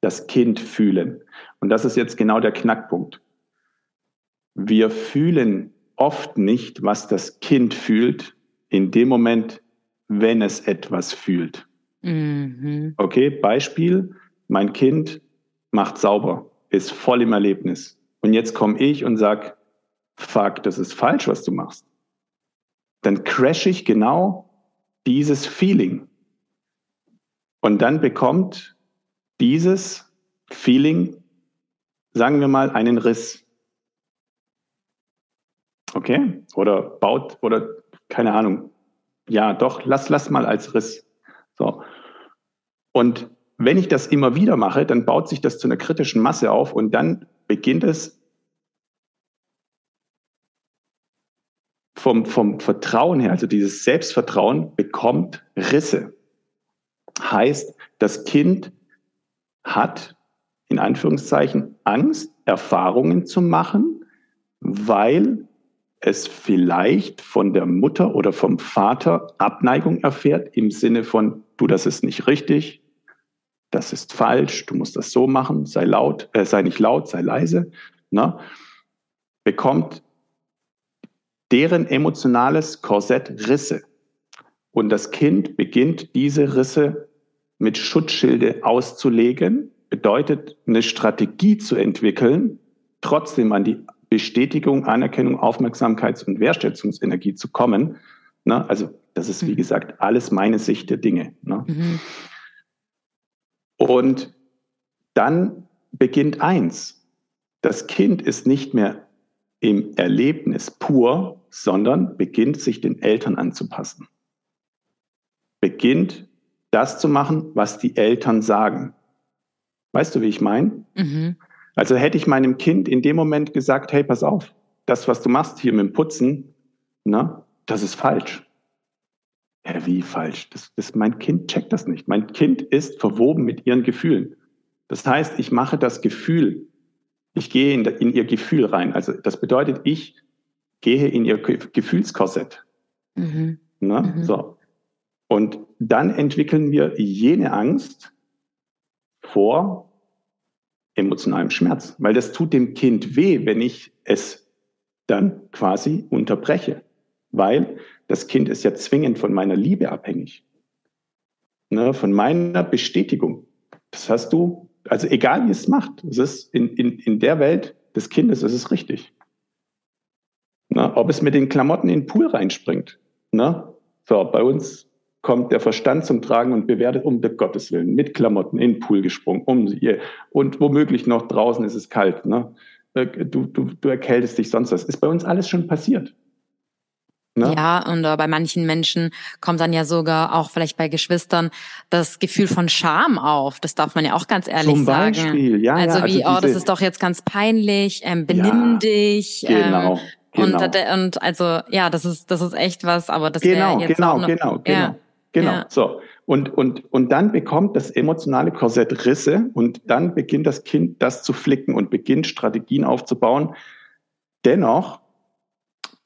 das Kind fühlen. Und das ist jetzt genau der Knackpunkt. Wir fühlen oft nicht, was das Kind fühlt, in dem Moment, wenn es etwas fühlt. Mhm. Okay, Beispiel, mein Kind macht sauber, ist voll im Erlebnis. Und jetzt komme ich und sage, fuck, das ist falsch, was du machst, dann crash ich genau dieses Feeling. Und dann bekommt dieses Feeling, sagen wir mal, einen Riss. Okay? Oder baut, oder keine Ahnung. Ja, doch, lass, lass mal als Riss. So. Und wenn ich das immer wieder mache, dann baut sich das zu einer kritischen Masse auf und dann beginnt es vom, vom Vertrauen her, also dieses Selbstvertrauen, bekommt Risse. Heißt, das Kind hat in Anführungszeichen Angst, Erfahrungen zu machen, weil es vielleicht von der Mutter oder vom Vater Abneigung erfährt im Sinne von, du, das ist nicht richtig, das ist falsch, du musst das so machen, sei laut, äh, sei nicht laut, sei leise, ne? bekommt deren emotionales Korsett Risse. Und das Kind beginnt diese Risse mit Schutzschilde auszulegen, bedeutet eine Strategie zu entwickeln, trotzdem an die Bestätigung, Anerkennung, Aufmerksamkeits- und Wertschätzungsenergie zu kommen. Ne? Also das ist, wie mhm. gesagt, alles meine Sicht der Dinge. Ne? Mhm. Und dann beginnt eins. Das Kind ist nicht mehr im Erlebnis pur, sondern beginnt sich den Eltern anzupassen. Beginnt das zu machen, was die Eltern sagen. Weißt du, wie ich meine? Mhm. Also hätte ich meinem Kind in dem Moment gesagt, hey, pass auf, das, was du machst hier mit dem Putzen, na, das ist falsch. Ja, wie falsch? Das, das, mein Kind checkt das nicht. Mein Kind ist verwoben mit ihren Gefühlen. Das heißt, ich mache das Gefühl, ich gehe in, in ihr Gefühl rein. Also das bedeutet, ich gehe in ihr Gefühlskorsett. Mhm. Na, mhm. So. Und dann entwickeln wir jene Angst vor emotionalem Schmerz, weil das tut dem Kind weh, wenn ich es dann quasi unterbreche, weil das Kind ist ja zwingend von meiner Liebe abhängig, ne, von meiner Bestätigung. Das hast du, also egal wie es macht, es ist in, in, in der Welt des Kindes ist es richtig. Ne, ob es mit den Klamotten in den Pool reinspringt. Ne? So, bei uns kommt der Verstand zum Tragen und bewertet um Gottes Willen mit Klamotten in den Pool gesprungen, um sie und womöglich noch draußen ist es kalt. Ne? Äh, du, du, du erkältest dich sonst was. Ist bei uns alles schon passiert. Ne? Ja, und äh, bei manchen Menschen kommt dann ja sogar auch vielleicht bei Geschwistern das Gefühl von Scham auf. Das darf man ja auch ganz ehrlich Zum sagen. Beispiel. Ja, also ja, wie, also oh, das ist doch jetzt ganz peinlich, ähm, benimm ja, dich. Genau. Ähm, Genau. Und, und also ja, das ist das ist echt was, aber das genau, jetzt genau, genau, genau, ja. Genau, ja. so. Und, und, und dann bekommt das emotionale Korsett Risse und dann beginnt das Kind das zu flicken und beginnt Strategien aufzubauen. Dennoch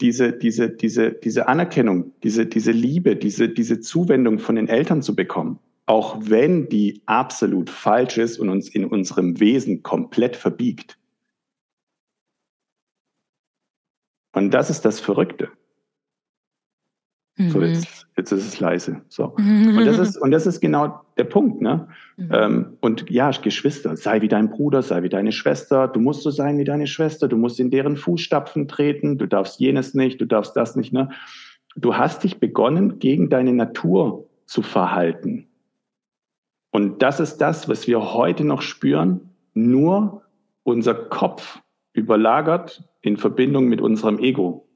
diese, diese, diese, diese Anerkennung, diese, diese Liebe, diese, diese Zuwendung von den Eltern zu bekommen, auch wenn die absolut falsch ist und uns in unserem Wesen komplett verbiegt. Und das ist das Verrückte. Mhm. So, jetzt, jetzt ist es leise. So. [LAUGHS] Und das ist, und das ist genau der Punkt, ne? Mhm. Ähm, und ja, Geschwister, sei wie dein Bruder, sei wie deine Schwester, du musst so sein wie deine Schwester, du musst in deren Fußstapfen treten, du darfst jenes nicht, du darfst das nicht, ne? Du hast dich begonnen, gegen deine Natur zu verhalten. Und das ist das, was wir heute noch spüren, nur unser Kopf überlagert in Verbindung mit unserem Ego.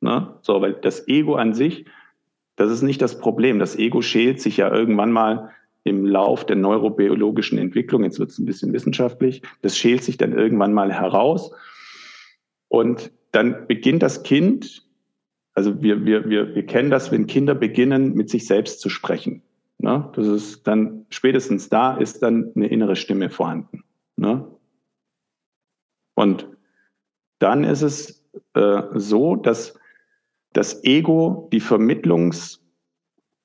Ne? So, weil das Ego an sich, das ist nicht das Problem. Das Ego schält sich ja irgendwann mal im Lauf der neurobiologischen Entwicklung, jetzt wird es ein bisschen wissenschaftlich, das schält sich dann irgendwann mal heraus. Und dann beginnt das Kind, also wir, wir, wir, wir kennen das, wenn Kinder beginnen, mit sich selbst zu sprechen. Ne? Das ist dann spätestens da ist dann eine innere Stimme vorhanden. Ne? Und dann ist es äh, so, dass das Ego die Vermittlungs,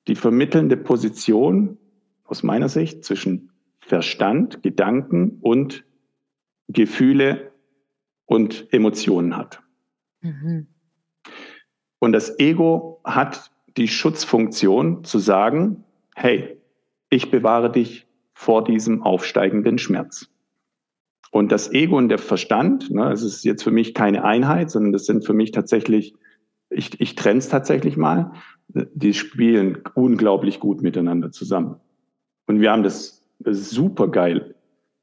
die vermittelnde Position aus meiner Sicht zwischen Verstand, Gedanken und Gefühle und Emotionen hat. Mhm. Und das Ego hat die Schutzfunktion zu sagen, hey, ich bewahre dich vor diesem aufsteigenden Schmerz. Und das Ego und der Verstand, ne, es ist jetzt für mich keine Einheit, sondern das sind für mich tatsächlich ich, ich trenne es tatsächlich mal, die spielen unglaublich gut miteinander zusammen. Und wir haben das super geil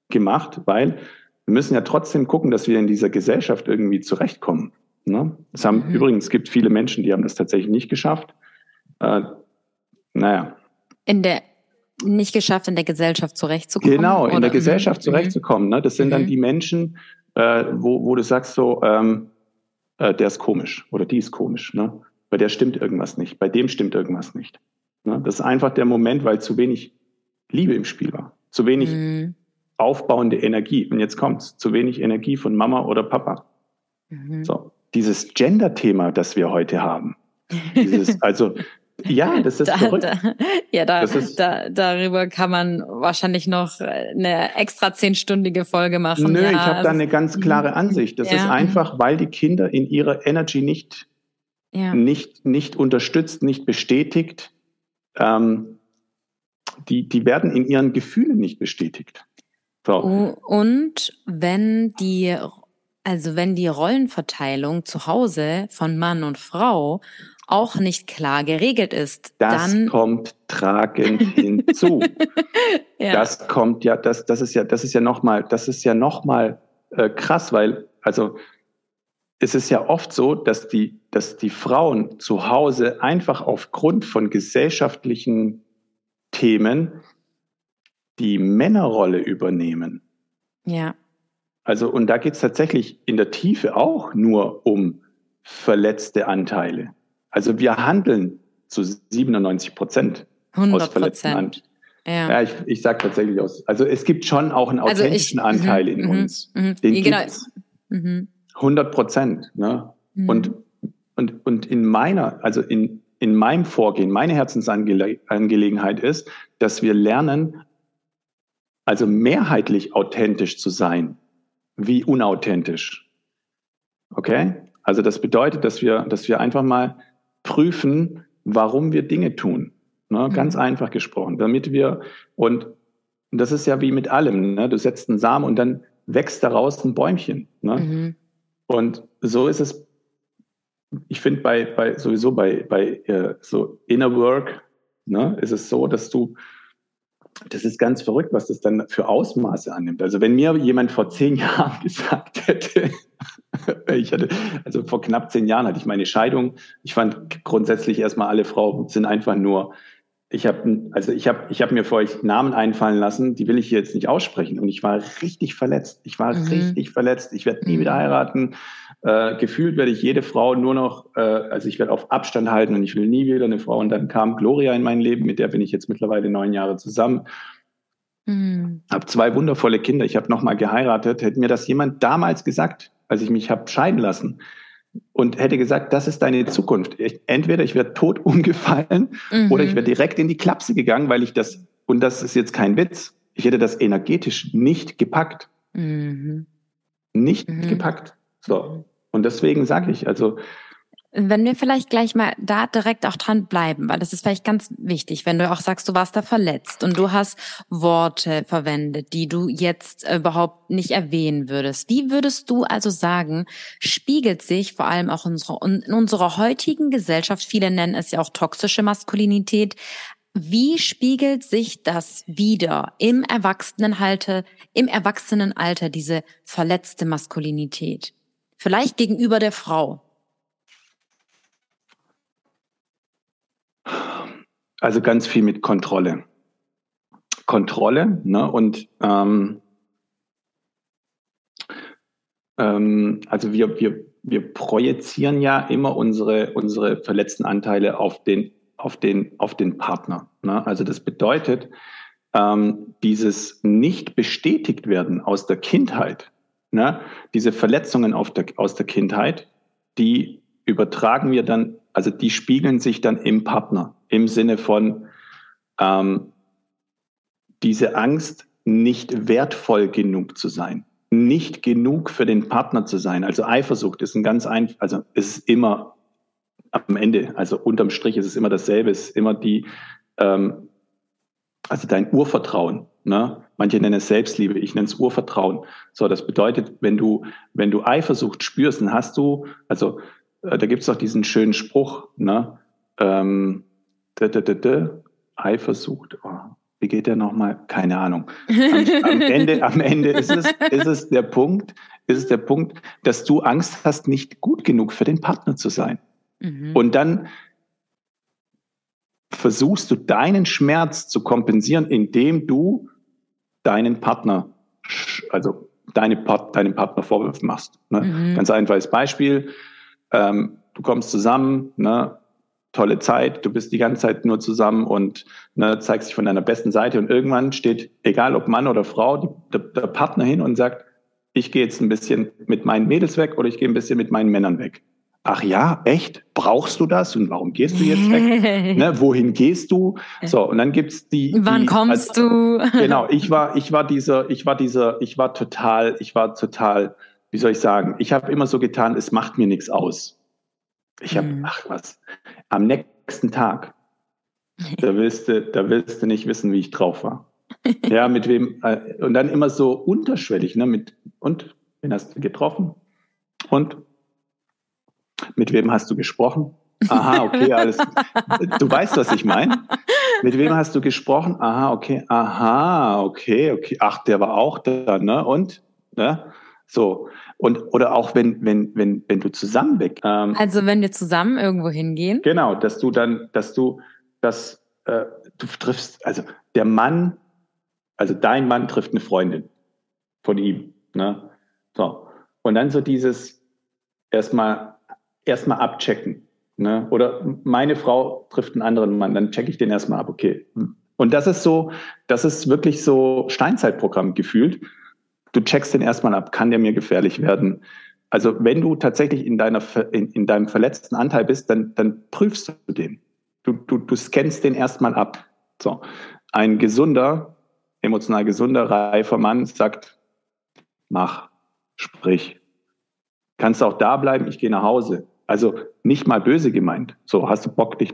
gemacht, weil wir müssen ja trotzdem gucken, dass wir in dieser Gesellschaft irgendwie zurechtkommen. Ne? Es haben mhm. übrigens es gibt viele Menschen, die haben das tatsächlich nicht geschafft. Äh, naja. In der nicht geschafft, in der Gesellschaft zurechtzukommen. Genau, in oder? der Gesellschaft mhm. zurechtzukommen. Ne? Das sind mhm. dann die Menschen, äh, wo, wo du sagst so, ähm, äh, der ist komisch oder die ist komisch. Ne? Bei der stimmt irgendwas nicht, bei dem stimmt irgendwas nicht. Ne? Das ist einfach der Moment, weil zu wenig Liebe im Spiel war, zu wenig mhm. aufbauende Energie. Und jetzt kommt's, zu wenig Energie von Mama oder Papa. Mhm. So, dieses Gender-Thema, das wir heute haben. Dieses, [LAUGHS] also ja, [LAUGHS] das ist da, verrückt. Da, ja, da, ist, da, darüber kann man wahrscheinlich noch eine extra zehnstündige Folge machen. Nö, ja, ich habe da eine ganz klare mhm. Ansicht. Das ja. ist einfach, weil die Kinder in ihrer Energy nicht, ja. nicht, nicht unterstützt, nicht bestätigt. Ähm, die, die werden in ihren Gefühlen nicht bestätigt. So. Und wenn die Also wenn die Rollenverteilung zu Hause von Mann und Frau auch nicht klar geregelt ist, das dann kommt tragend [LAUGHS] hinzu. ja. Das kommt ja, das, das ist ja, das ist ja nochmal, das ist ja nochmal äh, krass, weil, also es ist ja oft so, dass die, dass die Frauen zu Hause einfach aufgrund von gesellschaftlichen Themen die Männerrolle übernehmen. Ja. Also, und da geht es tatsächlich in der Tiefe auch nur um verletzte Anteile. Also wir handeln zu 97 Prozent aus verletzten Anteilen. Ja, ja ich, ich sage tatsächlich aus. Also es gibt schon auch einen also authentischen ich, Anteil mhm, in uns. Mhm, Den genau. gibt's. 100 Prozent. Ne? Mhm. Und, und, und in meiner, also in, in meinem Vorgehen, meine Herzensangelegenheit ist, dass wir lernen, also mehrheitlich authentisch zu sein, wie unauthentisch. Okay? Also das bedeutet, dass wir, dass wir einfach mal prüfen, warum wir Dinge tun. Ne? Ganz mhm. einfach gesprochen, damit wir, und das ist ja wie mit allem, ne? du setzt einen Samen und dann wächst daraus ein Bäumchen. Ne? Mhm. Und so ist es, ich finde bei, bei sowieso bei, bei äh, so Inner Work, ne, ist es so, dass du, das ist ganz verrückt, was das dann für Ausmaße annimmt. Also wenn mir jemand vor zehn [LAUGHS] Jahren gesagt hätte, [LAUGHS] ich hatte, also vor knapp zehn Jahren hatte ich meine Scheidung. Ich fand grundsätzlich erstmal alle Frauen sind einfach nur, ich habe, also ich habe, ich habe mir vor euch Namen einfallen lassen, die will ich jetzt nicht aussprechen. Und ich war richtig verletzt. Ich war mhm. richtig verletzt. Ich werde nie wieder mhm. heiraten. Äh, gefühlt werde ich jede Frau nur noch, äh, also ich werde auf Abstand halten und ich will nie wieder eine Frau. Und dann kam Gloria in mein Leben, mit der bin ich jetzt mittlerweile neun Jahre zusammen. Mhm. Habe zwei wundervolle Kinder. Ich habe nochmal geheiratet. Hätte mir das jemand damals gesagt, als ich mich habe scheiden lassen und hätte gesagt, das ist deine Zukunft. Ich, entweder ich wäre tot [LAUGHS] umgefallen mhm. oder ich wäre direkt in die Klapse gegangen, weil ich das, und das ist jetzt kein Witz, ich hätte das energetisch nicht gepackt. Mhm. Nicht mhm. gepackt. So. Und deswegen sage ich, also wenn wir vielleicht gleich mal da direkt auch dran bleiben, weil das ist vielleicht ganz wichtig, wenn du auch sagst, du warst da verletzt und du hast Worte verwendet, die du jetzt überhaupt nicht erwähnen würdest. Wie würdest du also sagen, spiegelt sich vor allem auch unsere, in unserer heutigen Gesellschaft, viele nennen es ja auch toxische Maskulinität, wie spiegelt sich das wieder im Erwachsenenalter, im Erwachsenenalter, diese verletzte Maskulinität? Vielleicht gegenüber der Frau. Also ganz viel mit Kontrolle. Kontrolle, ne? Und ähm, ähm, also wir, wir, wir projizieren ja immer unsere, unsere verletzten Anteile auf den, auf den, auf den Partner. Ne? Also das bedeutet, ähm, dieses nicht bestätigt werden aus der Kindheit, ne? diese Verletzungen auf der, aus der Kindheit, die übertragen wir dann, also die spiegeln sich dann im Partner im Sinne von ähm, diese Angst, nicht wertvoll genug zu sein, nicht genug für den Partner zu sein. Also Eifersucht ist ein ganz einfach, also es ist immer am Ende, also unterm Strich ist es immer dasselbe, es ist immer die, ähm, also dein Urvertrauen. Ne? Manche nennen es Selbstliebe, ich nenne es Urvertrauen. So, das bedeutet, wenn du, wenn du Eifersucht spürst, dann hast du, also da gibt es auch diesen schönen Spruch, ne? Ähm, da, da, da, da, Eifersucht. Oh, wie geht der nochmal? Keine Ahnung. Am, am, [LAUGHS] Ende, am Ende ist es, ist es der Punkt, ist es der Punkt, dass du Angst hast, nicht gut genug für den Partner zu sein. Mhm. Und dann versuchst du deinen Schmerz zu kompensieren, indem du deinen Partner, also deine Part, deinem Partner Vorwürfe machst. Ne? Mhm. Ganz einfaches Beispiel. Ähm, du kommst zusammen, ne? tolle Zeit, du bist die ganze Zeit nur zusammen und ne, zeigst dich von deiner besten Seite und irgendwann steht, egal ob Mann oder Frau, der, der Partner hin und sagt, ich gehe jetzt ein bisschen mit meinen Mädels weg oder ich gehe ein bisschen mit meinen Männern weg. Ach ja, echt? Brauchst du das? Und warum gehst du jetzt weg? [LAUGHS] ne, wohin gehst du? So, und dann gibt's die. Wann die, kommst also, du? genau, ich war, ich war dieser, ich war dieser, ich war total, ich war total, wie soll ich sagen, ich habe immer so getan, es macht mir nichts aus. Ich habe, mhm. ach was, am nächsten Tag, da willst du, da willst du nicht wissen, wie ich drauf war. [LAUGHS] Ja, mit wem, äh, und dann immer so unterschwellig, ne, mit, und, wen hast du getroffen? Und mit wem hast du gesprochen? Aha, okay, alles. Du weißt, was ich meine. Mit wem hast du gesprochen? Aha, okay, aha, okay, okay. Ach, der war auch da, ne? Und? Ne? So. Und, oder auch wenn, wenn, wenn, wenn du zusammen weg. Ähm, also wenn wir zusammen irgendwo hingehen? Genau, dass du dann, dass du, dass äh, du triffst, also der Mann, also dein Mann trifft eine Freundin von ihm. Ne? So. Und dann so dieses erstmal erstmal abchecken. Ne? Oder meine Frau trifft einen anderen Mann, dann checke ich den erstmal ab, okay. Und das ist so, das ist wirklich so Steinzeitprogramm gefühlt. Du checkst den erstmal ab, kann der mir gefährlich werden? Also wenn du tatsächlich in, deiner, in, in deinem verletzten Anteil bist, dann, dann prüfst du den. Du, du, du scannst den erstmal ab. So. Ein gesunder, emotional gesunder, reifer Mann sagt, mach, sprich. Kannst auch da bleiben, ich gehe nach Hause. Also nicht mal böse gemeint. So, hast du Bock, dich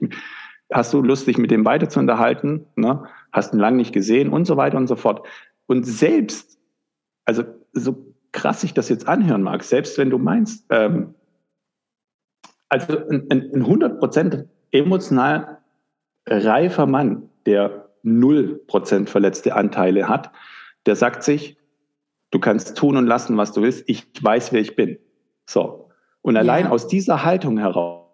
hast du Lust, dich mit dem weiter zu unterhalten? Ne? Hast ihn lange nicht gesehen und so weiter und so fort. Und selbst, also so krass ich das jetzt anhören mag, selbst wenn du meinst, ähm, also ein, ein 100% emotional reifer Mann, der 0% verletzte Anteile hat, der sagt sich, du kannst tun und lassen, was du willst, ich weiß, wer ich bin. So. Und allein ja. aus dieser Haltung heraus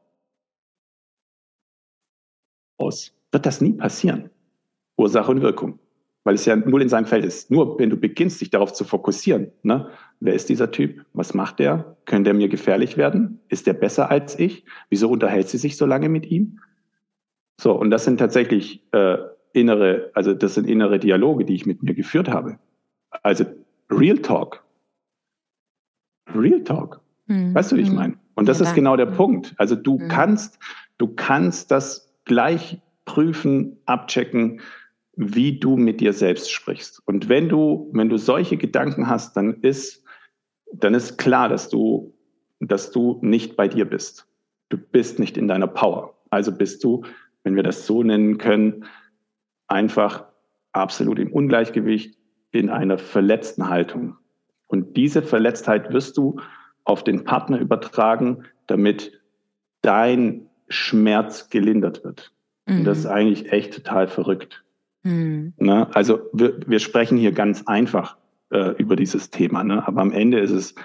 wird das nie passieren. Ursache und Wirkung. Weil es ja null in seinem Feld ist. Nur wenn du beginnst, dich darauf zu fokussieren, ne? wer ist dieser Typ? Was macht der? Könnte der mir gefährlich werden? Ist der besser als ich? Wieso unterhält sie sich so lange mit ihm? So, und das sind tatsächlich äh, innere, also das sind innere Dialoge, die ich mit mir geführt habe. Also Real Talk. Real Talk. Mhm. Weißt du, wie ich hm. meine? Und das ja, ist genau der Punkt. Also du mhm. kannst, du kannst das gleich prüfen, abchecken, wie du mit dir selbst sprichst. Und wenn du, wenn du solche Gedanken hast, dann ist, dann ist klar, dass du, dass du nicht bei dir bist. Du bist nicht in deiner Power. Also bist du, wenn wir das so nennen können, einfach absolut im Ungleichgewicht, in einer verletzten Haltung. Und diese Verletztheit wirst du auf den Partner übertragen, damit dein Schmerz gelindert wird. Mhm. Und das ist mhm. eigentlich echt total verrückt. Mhm. Ne? Also wir, wir sprechen hier ganz einfach äh, über dieses Thema, ne? aber am Ende ist es,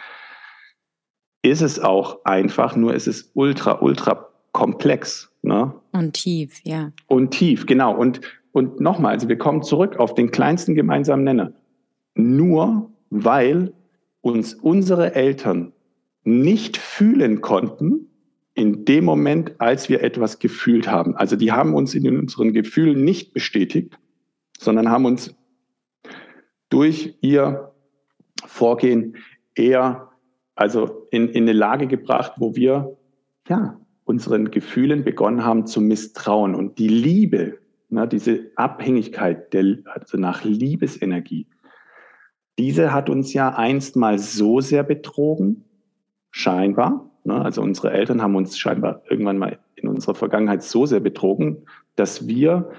ist es auch einfach, nur ist es ultra, ultra komplex. Ne? Und tief, ja. Und tief, genau. Und, und nochmal, also wir kommen zurück auf den kleinsten gemeinsamen Nenner. Nur weil uns unsere Eltern nicht fühlen konnten in dem Moment, als wir etwas gefühlt haben. Also die haben uns in unseren Gefühlen nicht bestätigt, sondern haben uns durch ihr Vorgehen eher also in, in eine Lage gebracht, wo wir ja unseren Gefühlen begonnen haben zu misstrauen und die Liebe, ne, diese Abhängigkeit der, also nach Liebesenergie, diese hat uns ja einst mal so sehr betrogen, scheinbar. Ne? Also unsere Eltern haben uns scheinbar irgendwann mal in unserer Vergangenheit so sehr betrogen, dass wir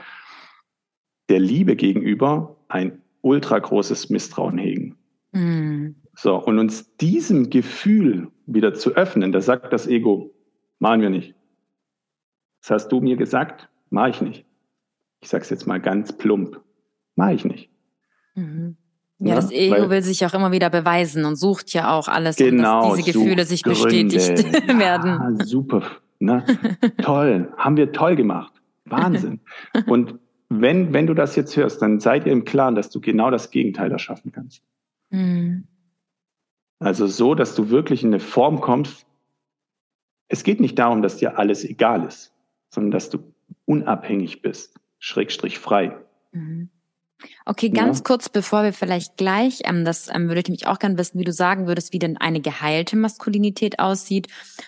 der Liebe gegenüber ein ultra großes Misstrauen hegen. Mm. So, und uns diesem Gefühl wieder zu öffnen, da sagt das Ego, machen wir nicht. Das hast du mir gesagt, mache ich nicht. Ich sage es jetzt mal ganz plump, mache ich nicht. Mhm. Ja, das Ego Weil, will sich auch immer wieder beweisen und sucht ja auch alles, genau, dass diese Gefühle sich bestätigt [LAUGHS] ja, werden. Super, ne? toll, haben wir toll gemacht, Wahnsinn. Und wenn, wenn du das jetzt hörst, dann seid ihr im Klaren, dass du genau das Gegenteil erschaffen kannst. Mhm. Also so, dass du wirklich in eine Form kommst. Es geht nicht darum, dass dir alles egal ist, sondern dass du unabhängig bist, schrägstrich frei. Mhm. Okay, ganz ja. kurz, bevor wir vielleicht gleich, ähm, das ähm, würde ich mich auch gerne wissen, wie du sagen würdest, wie denn eine geheilte Maskulinität aussieht.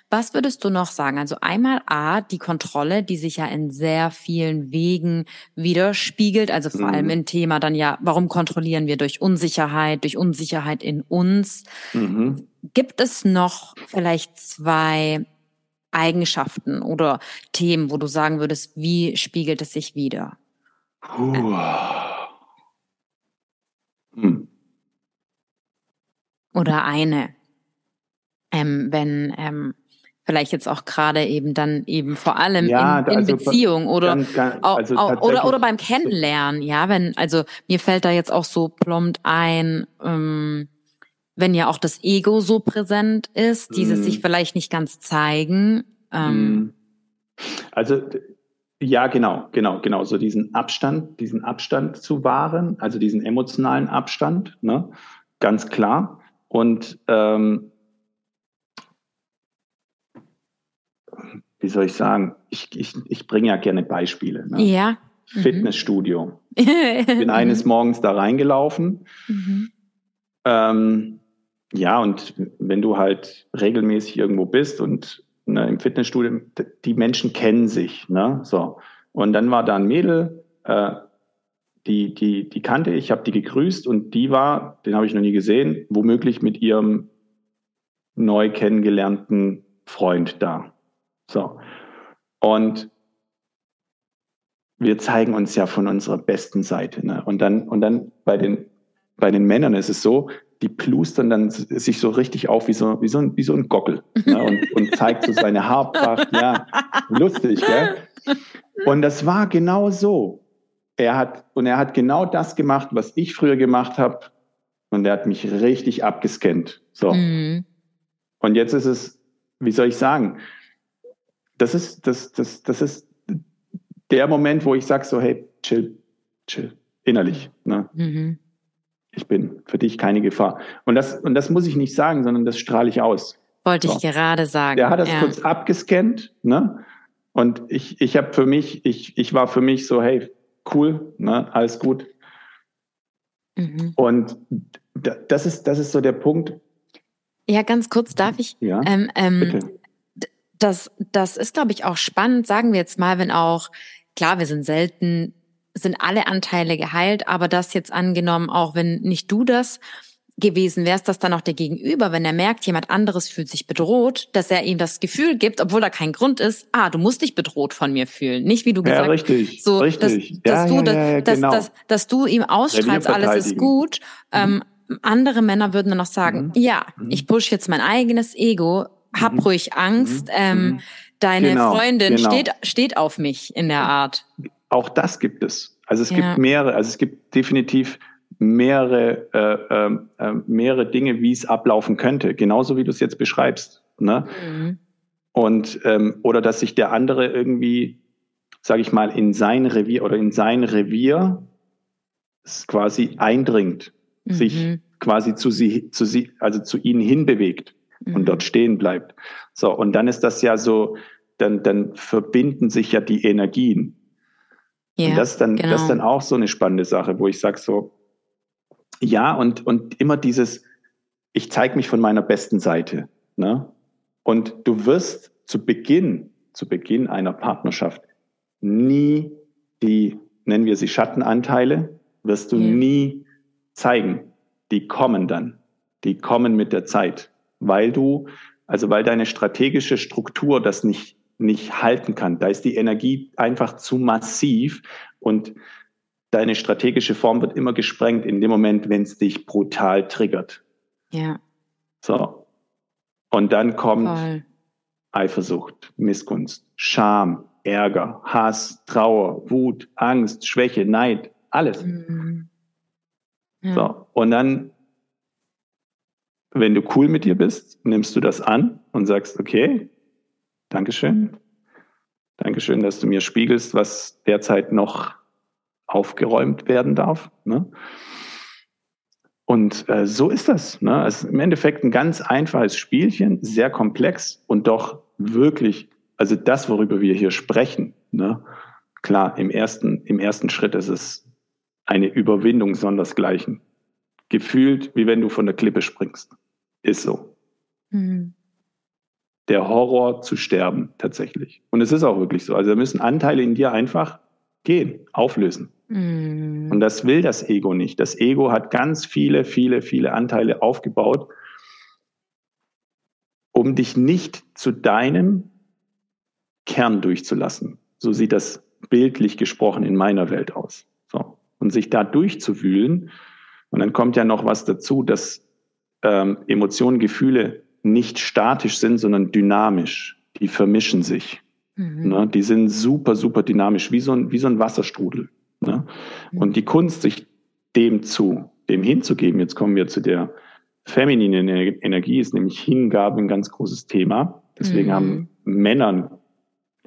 Was würdest du noch sagen? Also einmal A, die Kontrolle, die sich ja in sehr vielen Wegen widerspiegelt, also vor mhm. allem im Thema dann ja, warum kontrollieren wir durch Unsicherheit, durch Unsicherheit in uns? Mhm. Gibt es noch vielleicht zwei Eigenschaften oder Themen, wo du sagen würdest, wie spiegelt es sich wieder? Puh. Hm. Oder eine. ähm, wenn ähm, vielleicht jetzt auch gerade eben dann eben vor allem Ja, in, in also Beziehung oder ganz, ganz, also auch, oder oder beim Kennenlernen, ja, wenn also mir fällt da jetzt auch so plombt ein, ähm, wenn ja auch das Ego so präsent ist, dieses Mhm. sich vielleicht nicht ganz zeigen. Ähm, Mm. Also ja, genau, genau, genau. So diesen Abstand, diesen Abstand zu wahren, also diesen emotionalen Abstand, ne? ganz klar. Und ähm, wie soll ich sagen? Ich, ich, ich bringe ja gerne Beispiele. Ne? Ja. Mhm. Fitnessstudio. Ich [LAUGHS] bin eines Morgens da reingelaufen. Mhm. Ähm, ja, und wenn du halt regelmäßig irgendwo bist und ne, im Fitnessstudio, die Menschen kennen sich, ne? So. Und dann war da ein Mädel, äh, die, die, die kannte ich, habe die gegrüßt und die war, den habe ich noch nie gesehen, womöglich mit ihrem neu kennengelernten Freund da. So. Und wir zeigen uns ja von unserer besten Seite. Ne? Und dann, und dann bei den, bei den Männern ist es so, die plustern dann sich so richtig auf wie so, wie so, ein, wie so ein Gockel ne? und, und zeigt so seine Haarpracht. Ja, lustig, gell? Und das war genau so. Er hat, und er hat genau das gemacht, was ich früher gemacht habe. Und er hat mich richtig abgescannt. So. Mhm. Und jetzt ist es, wie soll ich sagen, das ist, das, das, das ist der Moment, wo ich sage so, hey, chill, chill, innerlich. Ne? Mhm. Ich bin für dich keine Gefahr. Und das, und das muss ich nicht sagen, sondern das strahle ich aus. Wollte ich So. gerade sagen. Der hat das ja. kurz abgescannt, ne? Und ich, ich habe für mich, ich, ich war für mich so, hey, cool, ne, alles gut. Mhm. Und das ist, das ist so der Punkt, Ja, ganz kurz darf ich. ja, Ähm, ähm, bitte. das, das ist, glaube ich, auch spannend, sagen wir jetzt mal, wenn auch, klar, wir sind selten, sind alle Anteile geheilt, aber das jetzt angenommen, auch wenn nicht du das gewesen wärst, dass dann auch der Gegenüber, wenn er merkt, jemand anderes fühlt sich bedroht, dass er ihm das Gefühl gibt, obwohl da kein Grund ist, ah, du musst dich bedroht von mir fühlen. Nicht wie du Ja, gesagt richtig, so, richtig. Dass, dass ja, du, ja, ja, ja, dass, genau. dass, dass du ihm ausstrahlst, alles ist gut. Ähm, andere Männer würden dann noch sagen, Mhm. ja, Mhm. ich push jetzt mein eigenes Ego, hab Mhm. ruhig Angst, Mhm. ähm, Mhm. deine Genau, Freundin genau. steht, steht auf mich in der Art. Auch das gibt es. Also es Ja. gibt mehrere, also es gibt definitiv mehrere, äh, äh, mehrere Dinge, wie es ablaufen könnte, genauso wie du es jetzt beschreibst. Ne? Mhm. Und ähm, oder dass sich der andere irgendwie, sage ich mal, in sein Revier oder in sein Revier quasi eindringt, sich Mhm. quasi zu sie, zu sie, also zu ihnen hinbewegt und Mhm. dort stehen bleibt. So, und dann ist das ja so, dann, dann verbinden sich ja die Energien. ja, und das ist dann, genau. das ist dann auch so eine spannende Sache, wo ich sage so, ja, und, und immer dieses, ich zeige mich von meiner besten Seite. Ne? Und du wirst zu Beginn, zu Beginn einer Partnerschaft nie die, nennen wir sie Schattenanteile, wirst du Ja. nie zeigen. Die kommen dann. Die kommen mit der Zeit. Weil du, also weil deine strategische Struktur das nicht, nicht halten kann. Da ist die Energie einfach zu massiv und deine strategische Form wird immer gesprengt in dem Moment, wenn es dich brutal triggert. ja, So. Und dann kommt voll. Eifersucht, Missgunst, Scham, Ärger, Hass, Trauer, Wut, Angst, Schwäche, Neid, alles. Mhm. Ja. So. Und dann, wenn du cool mit dir bist, nimmst du das an und sagst, okay, Dankeschön. Dankeschön, dass du mir spiegelst, was derzeit noch aufgeräumt werden darf. Ne? Und äh, so ist das. Ne? Es ist im Endeffekt ein ganz einfaches Spielchen, sehr komplex und doch wirklich, also das, worüber wir hier sprechen. Ne? Klar, im ersten, im ersten Schritt ist es eine Überwindung sondersgleichen. Gefühlt, wie wenn du von der Klippe springst. Ist so. Mhm. Der Horror zu sterben, tatsächlich. Und es ist auch wirklich so. Also da müssen Anteile in dir einfach gehen, auflösen. Mhm. Und das will das Ego nicht. Das Ego hat ganz viele, viele, viele Anteile aufgebaut, um dich nicht zu deinem Kern durchzulassen. So sieht das bildlich gesprochen in meiner Welt aus. So. Und sich da durchzuwühlen. Und dann kommt ja noch was dazu, dass ähm, Emotionen, Gefühle nicht statisch sind, sondern dynamisch. Die vermischen sich. Mhm. Ne? Die sind super, super dynamisch, wie so ein, wie so ein Wasserstrudel. Ne? Mhm. Und die Kunst, sich dem zu, dem hinzugeben, jetzt kommen wir zu der femininen Energie, ist nämlich Hingabe ein ganz großes Thema. Deswegen mhm. haben Männer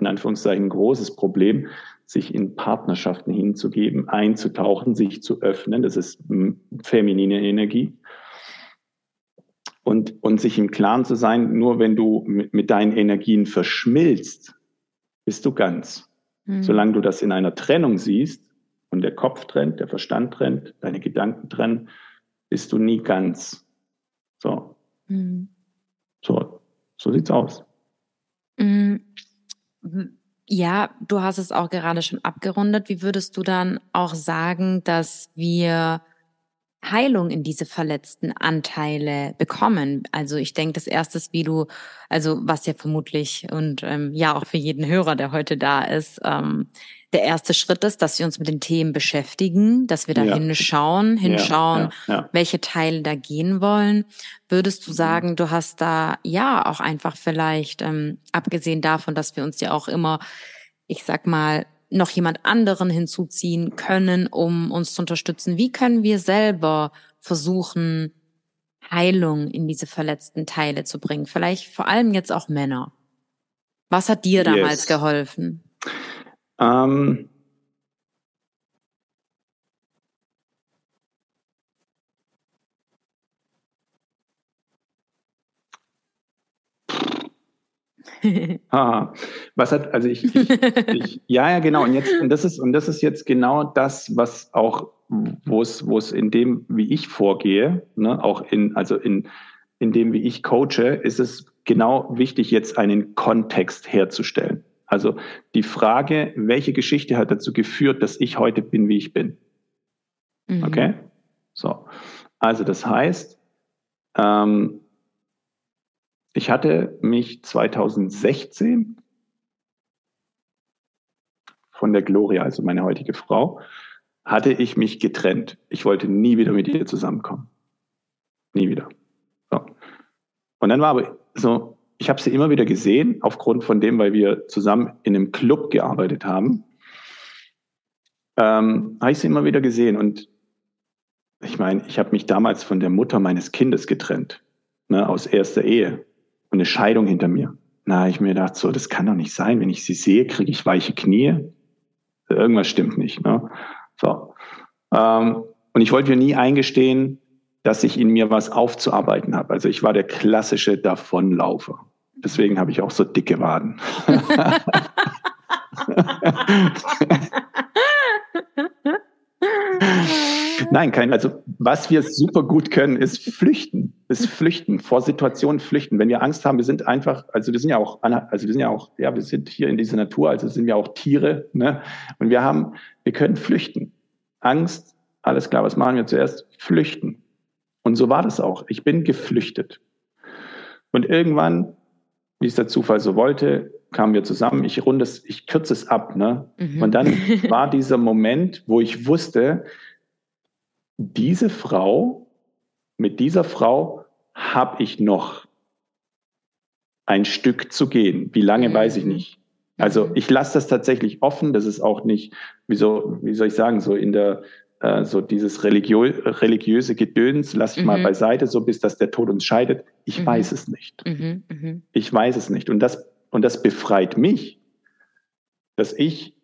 in Anführungszeichen ein großes Problem, sich in Partnerschaften hinzugeben, einzutauchen, sich zu öffnen. Das ist feminine Energie. Und, und sich im Klaren zu sein, nur wenn du mit, mit deinen Energien verschmilzt, bist du ganz. Mhm. Solange du das in einer Trennung siehst und der Kopf trennt, der Verstand trennt, deine Gedanken trennen, bist du nie ganz. So. Mhm. So, so sieht's aus. Mhm. Ja, du hast es auch gerade schon abgerundet. Wie würdest du dann auch sagen, dass wir Heilung in diese verletzten Anteile bekommen. Also ich denke, das erste ist, wie du, also was ja vermutlich und ähm, ja auch für jeden Hörer, der heute da ist, ähm, der erste Schritt ist, dass wir uns mit den Themen beschäftigen, dass wir da ja. hinschauen, hinschauen, ja, ja, welche Teile da gehen wollen. Würdest du mhm. sagen, du hast da ja auch einfach vielleicht, ähm, abgesehen davon, dass wir uns ja auch immer, ich sag mal, noch jemand anderen hinzuziehen können, um uns zu unterstützen? Wie können wir selber versuchen, Heilung in diese verletzten Teile zu bringen? Vielleicht vor allem jetzt auch Männer. Was hat dir damals yes. geholfen? Ähm, [LAUGHS] ah, was hat, also ich, ich, ich, ja, ja, genau. Und jetzt, und das ist, und das ist jetzt genau das, was auch, wo es, wo es in dem, wie ich vorgehe, ne, auch in, also in, in dem, wie ich coache, ist es genau wichtig, jetzt einen Kontext herzustellen. Also die Frage, welche Geschichte hat dazu geführt, dass ich heute bin, wie ich bin? Mhm. Okay? So. Also das heißt, ähm, ich hatte mich 2016 von der Gloria, also meine heutige Frau, hatte ich mich getrennt. Ich wollte nie wieder mit ihr zusammenkommen. Nie wieder. So. Und dann war aber so, ich habe sie immer wieder gesehen, aufgrund von dem, weil wir zusammen in einem Club gearbeitet haben, ähm, habe ich sie immer wieder gesehen. Und ich meine, ich habe mich damals von der Mutter meines Kindes getrennt, ne, aus erster Ehe eine Scheidung hinter mir. Na, ich mir gedacht, so, das kann doch nicht sein. Wenn ich sie sehe, kriege ich weiche Knie. Irgendwas stimmt nicht. Ne? So. Ähm, und ich wollte mir nie eingestehen, dass ich in mir was aufzuarbeiten habe. Also ich war der klassische Davonlaufer. Deswegen habe ich auch so dicke Waden. [LAUGHS] [LAUGHS] [LAUGHS] Nein, kein. Also was wir super gut können, ist flüchten, ist flüchten vor Situationen flüchten. Wenn wir Angst haben, wir sind einfach, also wir sind ja auch, also wir sind ja auch, ja, wir sind hier in dieser Natur, also sind wir auch Tiere, ne? Und wir haben, wir können flüchten. Angst, alles klar. Was machen wir zuerst? Flüchten. Und so war das auch. Ich bin geflüchtet. Und irgendwann, wie es der Zufall so wollte, kamen wir zusammen. Ich runde es, ich kürze es ab, ne? Mhm. Und dann [LAUGHS] war dieser Moment, wo ich wusste, diese Frau, mit dieser Frau habe ich noch ein Stück zu gehen. Wie lange, mhm. weiß ich nicht. Also mhm. ich lasse das tatsächlich offen. Das ist auch nicht, wie, so, wie soll ich sagen, so in der, äh, so dieses religiö religiöse Gedöns lasse ich mhm. mal beiseite, so bis dass der Tod uns scheidet. Ich mhm. weiß es nicht. Mhm. mhm. Ich weiß es nicht. Und das, und das befreit mich, dass ich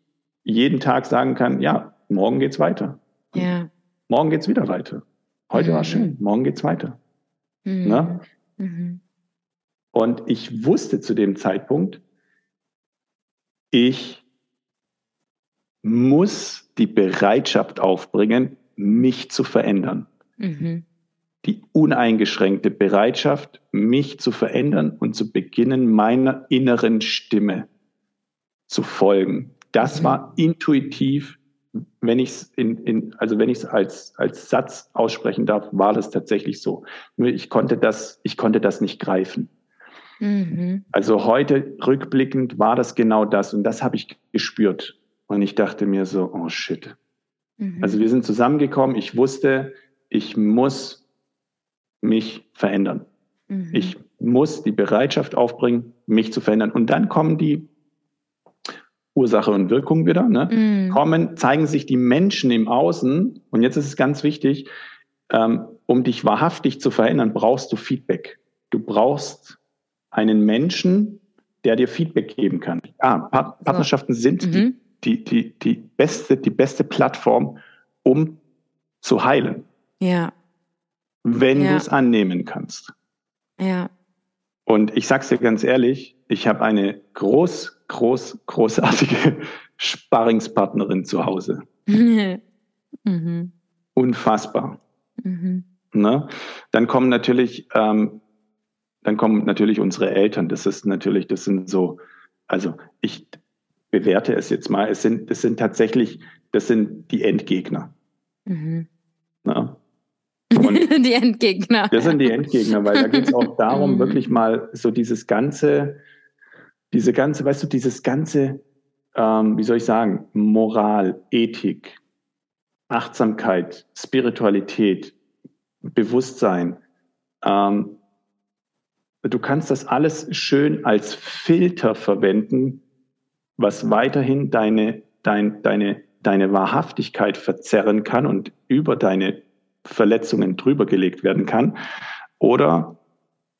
jeden Tag sagen kann, ja, morgen geht's weiter. Ja. Morgen geht's wieder weiter. Heute mhm. war schön, morgen geht's weiter. Mhm. Ne? Mhm. Und ich wusste zu dem Zeitpunkt, ich muss die Bereitschaft aufbringen, mich zu verändern. Mhm. Die uneingeschränkte Bereitschaft, mich zu verändern und zu beginnen, meiner inneren Stimme zu folgen. Das mhm. war intuitiv wenn ich es in, in, also wenn ich es als, als Satz aussprechen darf, war das tatsächlich so. Nur ich konnte das, ich konnte das nicht greifen. Mhm. Also heute rückblickend war das genau das und das habe ich gespürt. Und ich dachte mir so, oh shit. Mhm. Also wir sind zusammengekommen. Ich wusste, ich muss mich verändern. Mhm. Ich muss die Bereitschaft aufbringen, mich zu verändern. Und dann kommen die Ursache und Wirkung wieder, ne? Mm. kommen, zeigen sich die Menschen im Außen. Und jetzt ist es ganz wichtig, ähm, um dich wahrhaftig zu verändern, brauchst du Feedback. Du brauchst einen Menschen, der dir Feedback geben kann. Ah, Part Partnerschaften sind mhm. die, die, die, die, beste, die beste Plattform, um zu heilen. Ja. Wenn ja. du es annehmen kannst. Ja. Und ich sag's dir ganz ehrlich, ich habe eine groß, groß, großartige [LAUGHS] Sparringspartnerin zu Hause. [LAUGHS] mhm. Unfassbar. Mhm. Ne? Dann kommen natürlich, ähm, dann kommen natürlich unsere Eltern. Das ist natürlich, das sind so, also ich bewerte es jetzt mal. Es sind, das sind tatsächlich, das sind die Endgegner. Mhm. Ne? [LAUGHS] die Endgegner. Das sind die Endgegner, weil da geht es auch darum, mhm. wirklich mal so dieses ganze, diese ganze, weißt du, dieses ganze, ähm, wie soll ich sagen, Moral, Ethik, Achtsamkeit, Spiritualität, Bewusstsein. Ähm, du kannst das alles schön als Filter verwenden, was weiterhin deine, dein, deine, deine Wahrhaftigkeit verzerren kann und über deine Verletzungen drüber gelegt werden kann. Oder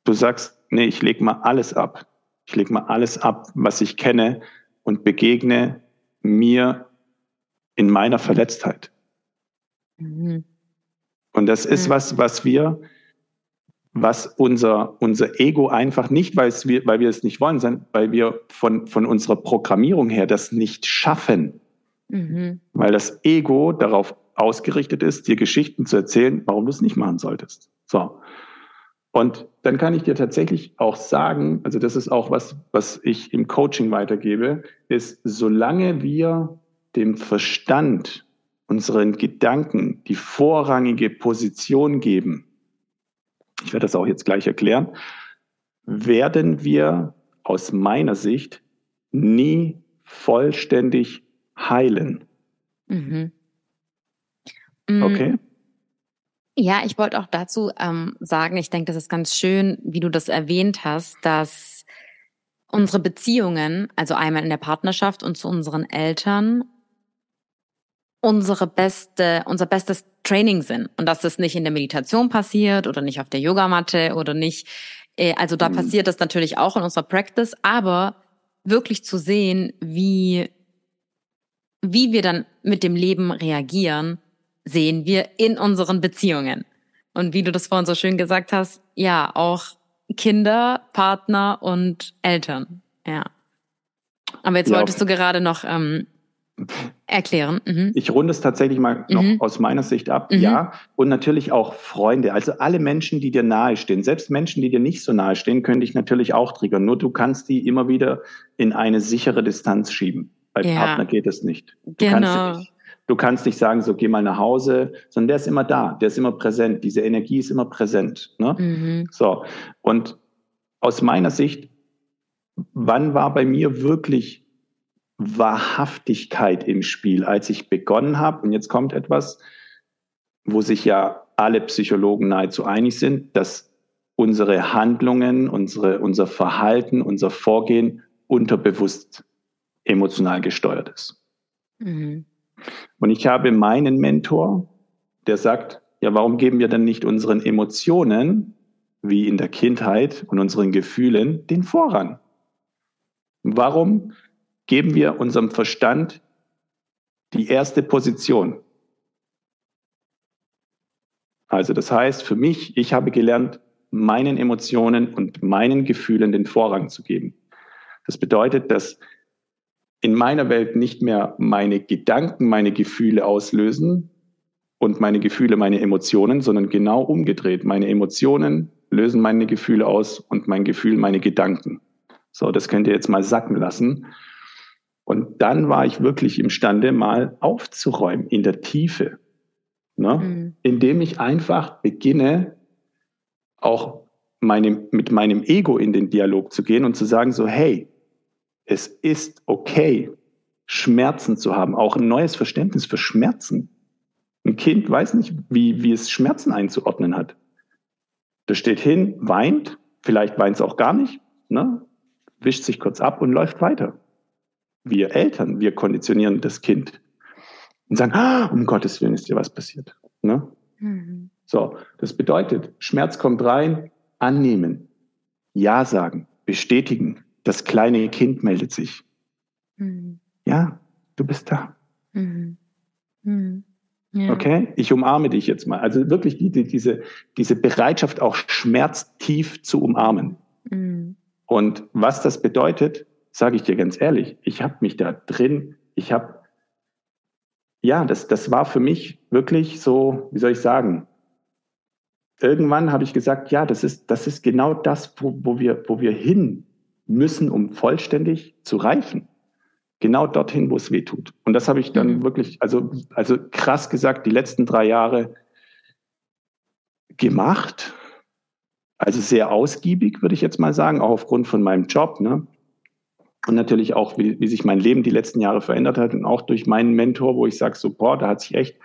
du sagst, nee, ich lege mal alles ab. Ich lege mal alles ab, was ich kenne und begegne mir in meiner Verletztheit. Mhm. Und das ist was, was wir, was unser, unser Ego einfach nicht, weil, wir, weil wir es nicht wollen, sondern weil wir von, von unserer Programmierung her das nicht schaffen. Mhm. Weil das Ego darauf ausgerichtet ist, dir Geschichten zu erzählen, warum du es nicht machen solltest. So. Und dann kann ich dir tatsächlich auch sagen, also das ist auch was, was ich im Coaching weitergebe, ist, solange wir dem Verstand unseren Gedanken die vorrangige Position geben, ich werde das auch jetzt gleich erklären, werden wir aus meiner Sicht nie vollständig heilen. Mhm. Mm. Okay. Ja, ich wollte auch dazu ähm, sagen, ich denke, das ist ganz schön, wie du das erwähnt hast, dass unsere Beziehungen, also einmal in der Partnerschaft und zu unseren Eltern, unsere beste, unser bestes Training sind und dass das nicht in der Meditation passiert oder nicht auf der Yogamatte oder nicht. Äh, also da mhm. passiert das natürlich auch in unserer Practice, aber wirklich zu sehen, wie wie wir dann mit dem Leben reagieren, sehen wir in unseren Beziehungen. Und wie du das vorhin so schön gesagt hast, ja, auch Kinder, Partner und Eltern. Ja. Aber jetzt ja, wolltest du gerade noch ähm, erklären. Mhm. Ich runde es tatsächlich mal noch mhm. aus meiner Sicht ab. Mhm. Ja. Und natürlich auch Freunde. Also alle Menschen, die dir nahestehen. Selbst Menschen, die dir nicht so nahestehen, können dich natürlich auch triggern. Nur du kannst die immer wieder in eine sichere Distanz schieben. Bei ja. Partner geht es nicht. Du genau. Kannst nicht. Du kannst nicht sagen, so geh mal nach Hause, sondern der ist immer da, der ist immer präsent. Diese Energie ist immer präsent. Ne? Mhm. So. Und aus meiner Sicht, wann war bei mir wirklich Wahrhaftigkeit im Spiel, als ich begonnen habe? Und jetzt kommt etwas, wo sich ja alle Psychologen nahezu einig sind, dass unsere Handlungen, unsere, unser Verhalten, unser Vorgehen unterbewusst emotional gesteuert ist. Mhm. Und ich habe meinen Mentor, der sagt, ja, warum geben wir denn nicht unseren Emotionen, wie in der Kindheit und unseren Gefühlen, den Vorrang? Warum geben wir unserem Verstand die erste Position? Also das heißt für mich, ich habe gelernt, meinen Emotionen und meinen Gefühlen den Vorrang zu geben. Das bedeutet, dass in meiner Welt nicht mehr meine Gedanken meine Gefühle auslösen und meine Gefühle meine Emotionen, sondern genau umgedreht. Meine Emotionen lösen meine Gefühle aus und mein Gefühl meine Gedanken. So, das könnt ihr jetzt mal sacken lassen. Und dann war ich wirklich imstande, mal aufzuräumen in der Tiefe, ne? Mhm. indem ich einfach beginne, auch meine, mit meinem Ego in den Dialog zu gehen und zu sagen so, hey, es ist okay, Schmerzen zu haben, auch ein neues Verständnis für Schmerzen. Ein Kind weiß nicht, wie, wie es Schmerzen einzuordnen hat. Das steht hin, weint, vielleicht weint es auch gar nicht, ne? wischt sich kurz ab und läuft weiter. Wir Eltern, wir konditionieren das Kind und sagen, ah, um Gottes Willen ist dir was passiert. Ne? Mhm. So, das bedeutet, Schmerz kommt rein, annehmen, Ja sagen, bestätigen. Das kleine Kind meldet sich. Mhm. Ja, du bist da. Mhm. mhm. Ja. Okay, ich umarme dich jetzt mal. Also wirklich die, die, diese, diese Bereitschaft, auch schmerztief zu umarmen. Mhm. Und was das bedeutet, sage ich dir ganz ehrlich, ich habe mich da drin, ich habe, ja, das, das war für mich wirklich so, wie soll ich sagen, irgendwann habe ich gesagt, ja, das ist, das ist genau das, wo, wo, wir, wo wir hin müssen, um vollständig zu reifen. Genau dorthin, wo es weh tut. Und das habe ich dann mhm. wirklich, also, also krass gesagt, die letzten drei Jahre gemacht. Also sehr ausgiebig, würde ich jetzt mal sagen, auch aufgrund von meinem Job. Ne? Und natürlich auch, wie, wie sich mein Leben die letzten Jahre verändert hat und auch durch meinen Mentor, wo ich sage, so, boah, da hat sich echt,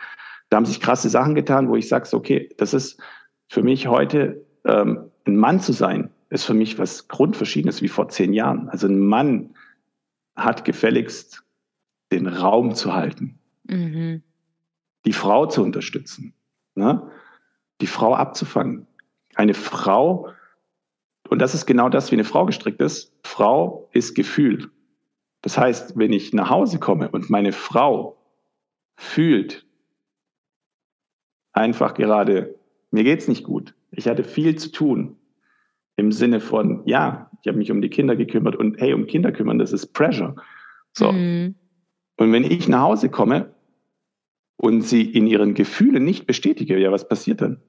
da haben sich krasse Sachen getan, wo ich sage, okay, das ist für mich heute ähm, ein Mann zu sein, ist für mich was Grundverschiedenes wie vor zehn Jahren. Also ein Mann hat gefälligst den Raum zu halten, mhm. die Frau zu unterstützen, ne? die Frau abzufangen. Eine Frau, und das ist genau das, wie eine Frau gestrickt ist, Frau ist Gefühl. Das heißt, wenn ich nach Hause komme und meine Frau fühlt einfach gerade mir geht's nicht gut. Ich hatte viel zu tun. Im Sinne von, ja, ich habe mich um die Kinder gekümmert und hey, um Kinder kümmern, das ist Pressure. So. Mhm. Und wenn ich nach Hause komme und sie in ihren Gefühlen nicht bestätige, ja, was passiert dann?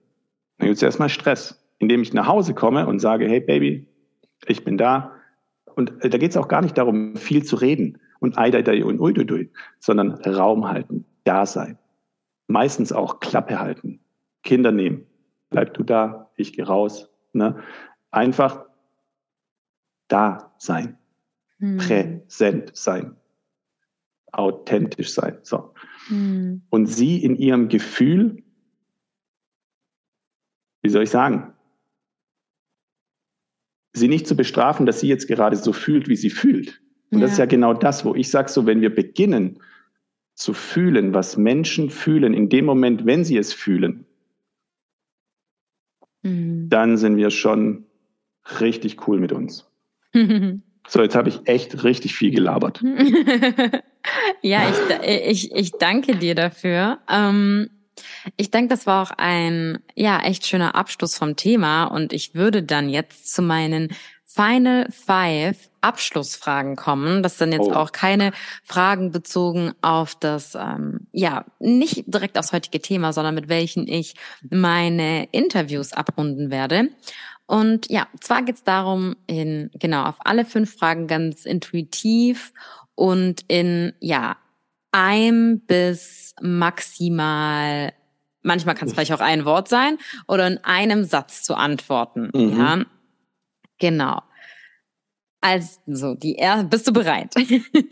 Dann gibt es erstmal Stress, indem ich nach Hause komme und sage, hey Baby, ich bin da. Und äh, da geht es auch gar nicht darum, viel zu reden und eidei und uidudui, sondern Raum halten, da sein. Meistens auch Klappe halten, Kinder nehmen, bleib du da, ich gehe raus. Ne? Einfach da sein, hm. präsent sein, authentisch sein. So. Hm. Und sie in ihrem Gefühl, wie soll ich sagen, sie nicht zu bestrafen, dass sie jetzt gerade so fühlt, wie sie fühlt. Und ja. das ist ja genau das, wo ich sage, so wenn wir beginnen zu fühlen, was Menschen fühlen, in dem Moment, wenn sie es fühlen, Mhm. dann sind wir schon richtig cool mit uns. [LAUGHS] so, jetzt habe ich echt richtig viel gelabert. [LAUGHS] ja, ich, ich, ich danke dir dafür. Ähm, ich denke, das war auch ein ja echt schöner Abschluss vom Thema und ich würde dann jetzt zu meinen Final Five Abschlussfragen kommen. Das sind jetzt oh. auch keine Fragen bezogen auf das, ähm, ja, nicht direkt aufs heutige Thema, sondern mit welchen ich meine Interviews abrunden werde. Und ja, zwar geht's darum, in genau auf alle fünf Fragen ganz intuitiv und in ja ein bis maximal manchmal kann es vielleicht auch ein Wort sein oder in einem Satz zu antworten. Mhm. Ja, Genau. Also, die er bist du bereit?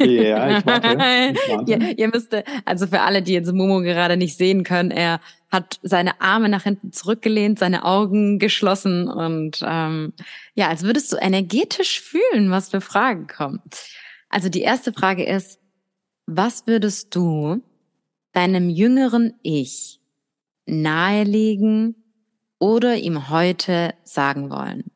Ja, ich warte. Ich [LAUGHS] warte. ihr, ihr müsst, also für alle, die jetzt Momo gerade nicht sehen können, er hat seine Arme nach hinten zurückgelehnt, seine Augen geschlossen und ähm, ja, als würdest du energetisch fühlen, was für Fragen kommen. Also die erste Frage ist, was würdest du deinem jüngeren Ich nahelegen oder ihm heute sagen wollen?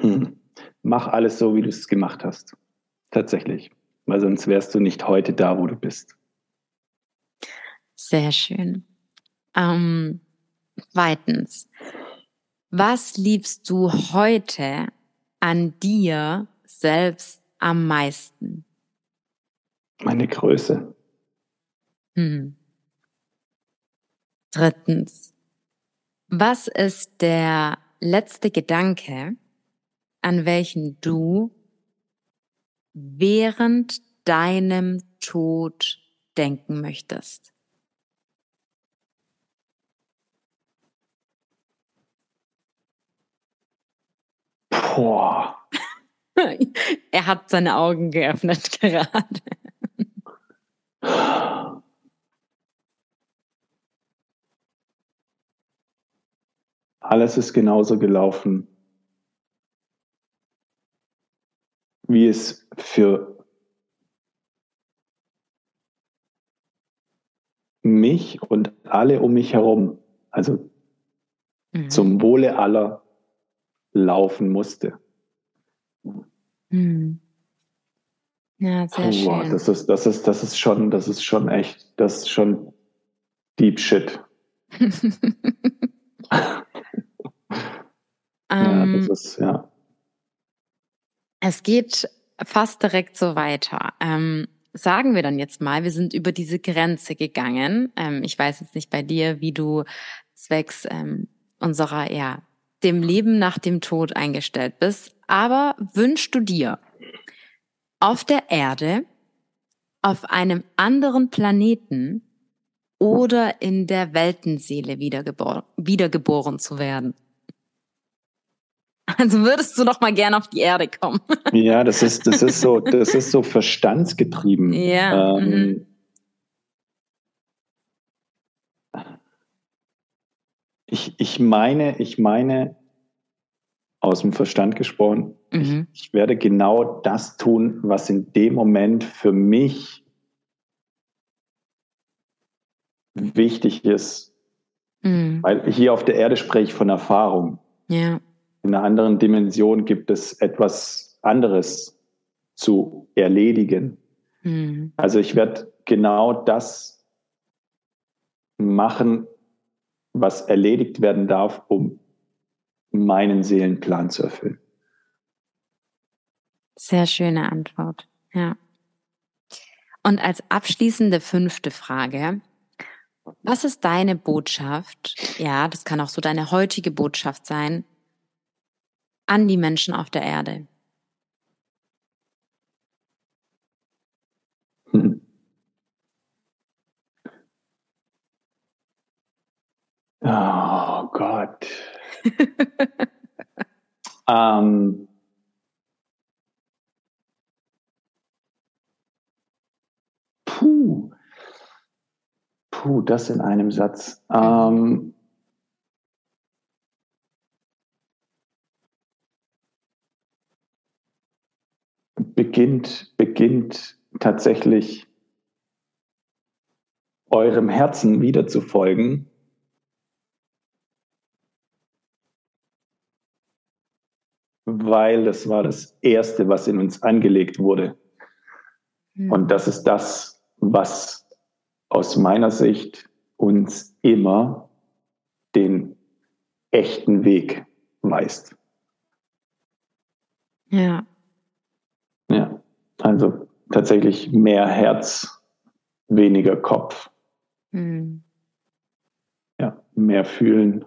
Hm. Mach alles so, wie du es gemacht hast. Tatsächlich. Weil sonst wärst du nicht heute da, wo du bist. Sehr schön. Ähm, zweitens, was liebst du heute an dir selbst am meisten? Meine Größe. Hm. Drittens, was ist der letzte Gedanke, an welchen du während deinem Tod denken möchtest. Boah. [LAUGHS] er hat seine Augen geöffnet [LAUGHS] gerade. Alles ist genauso gelaufen, wie es für mich und alle um mich herum, also mhm. zum Wohle aller laufen musste. Mhm. Ja, sehr oh, schön. Das ist, das ist, das ist schon, das ist schon echt, das ist schon Deep Shit. [LAUGHS] ja, das ähm, ist, ja. Es geht fast direkt so weiter. Ähm, sagen wir dann jetzt mal, wir sind über diese Grenze gegangen. Ähm, ich weiß jetzt nicht bei dir, wie du zwecks ähm, unserer, ja, dem Leben nach dem Tod eingestellt bist. Aber wünschst du dir auf der Erde, auf einem anderen Planeten oder in der Weltenseele wiedergeboren, wiedergeboren zu werden? Also würdest du noch mal gerne auf die Erde kommen? [LAUGHS] Ja, das ist, das ist so, das ist so verstandsgetrieben. Ja. Ähm, mhm. ich, ich meine, ich meine, aus dem Verstand gesprochen, mhm. ich, ich werde genau das tun, was in dem Moment für mich wichtig ist. Mhm. Weil hier auf der Erde spreche ich von Erfahrung. Ja in einer anderen Dimension gibt es etwas anderes zu erledigen. Mhm. Also ich werde genau das machen, was erledigt werden darf, um meinen Seelenplan zu erfüllen. Sehr schöne Antwort, ja. Und als abschließende fünfte Frage, was ist deine Botschaft? Ja, das kann auch so deine heutige Botschaft sein an die Menschen auf der Erde? Hm. Oh Gott. [LAUGHS] ähm, puh. Puh, das in einem Satz. Ähm, beginnt, beginnt tatsächlich eurem Herzen wieder zu folgen. Weil das war das Erste, was in uns angelegt wurde. Mhm. Und das ist das, was aus meiner Sicht uns immer den echten Weg weist. Ja. Also tatsächlich mehr Herz, weniger Kopf. Mhm. Ja, mehr fühlen.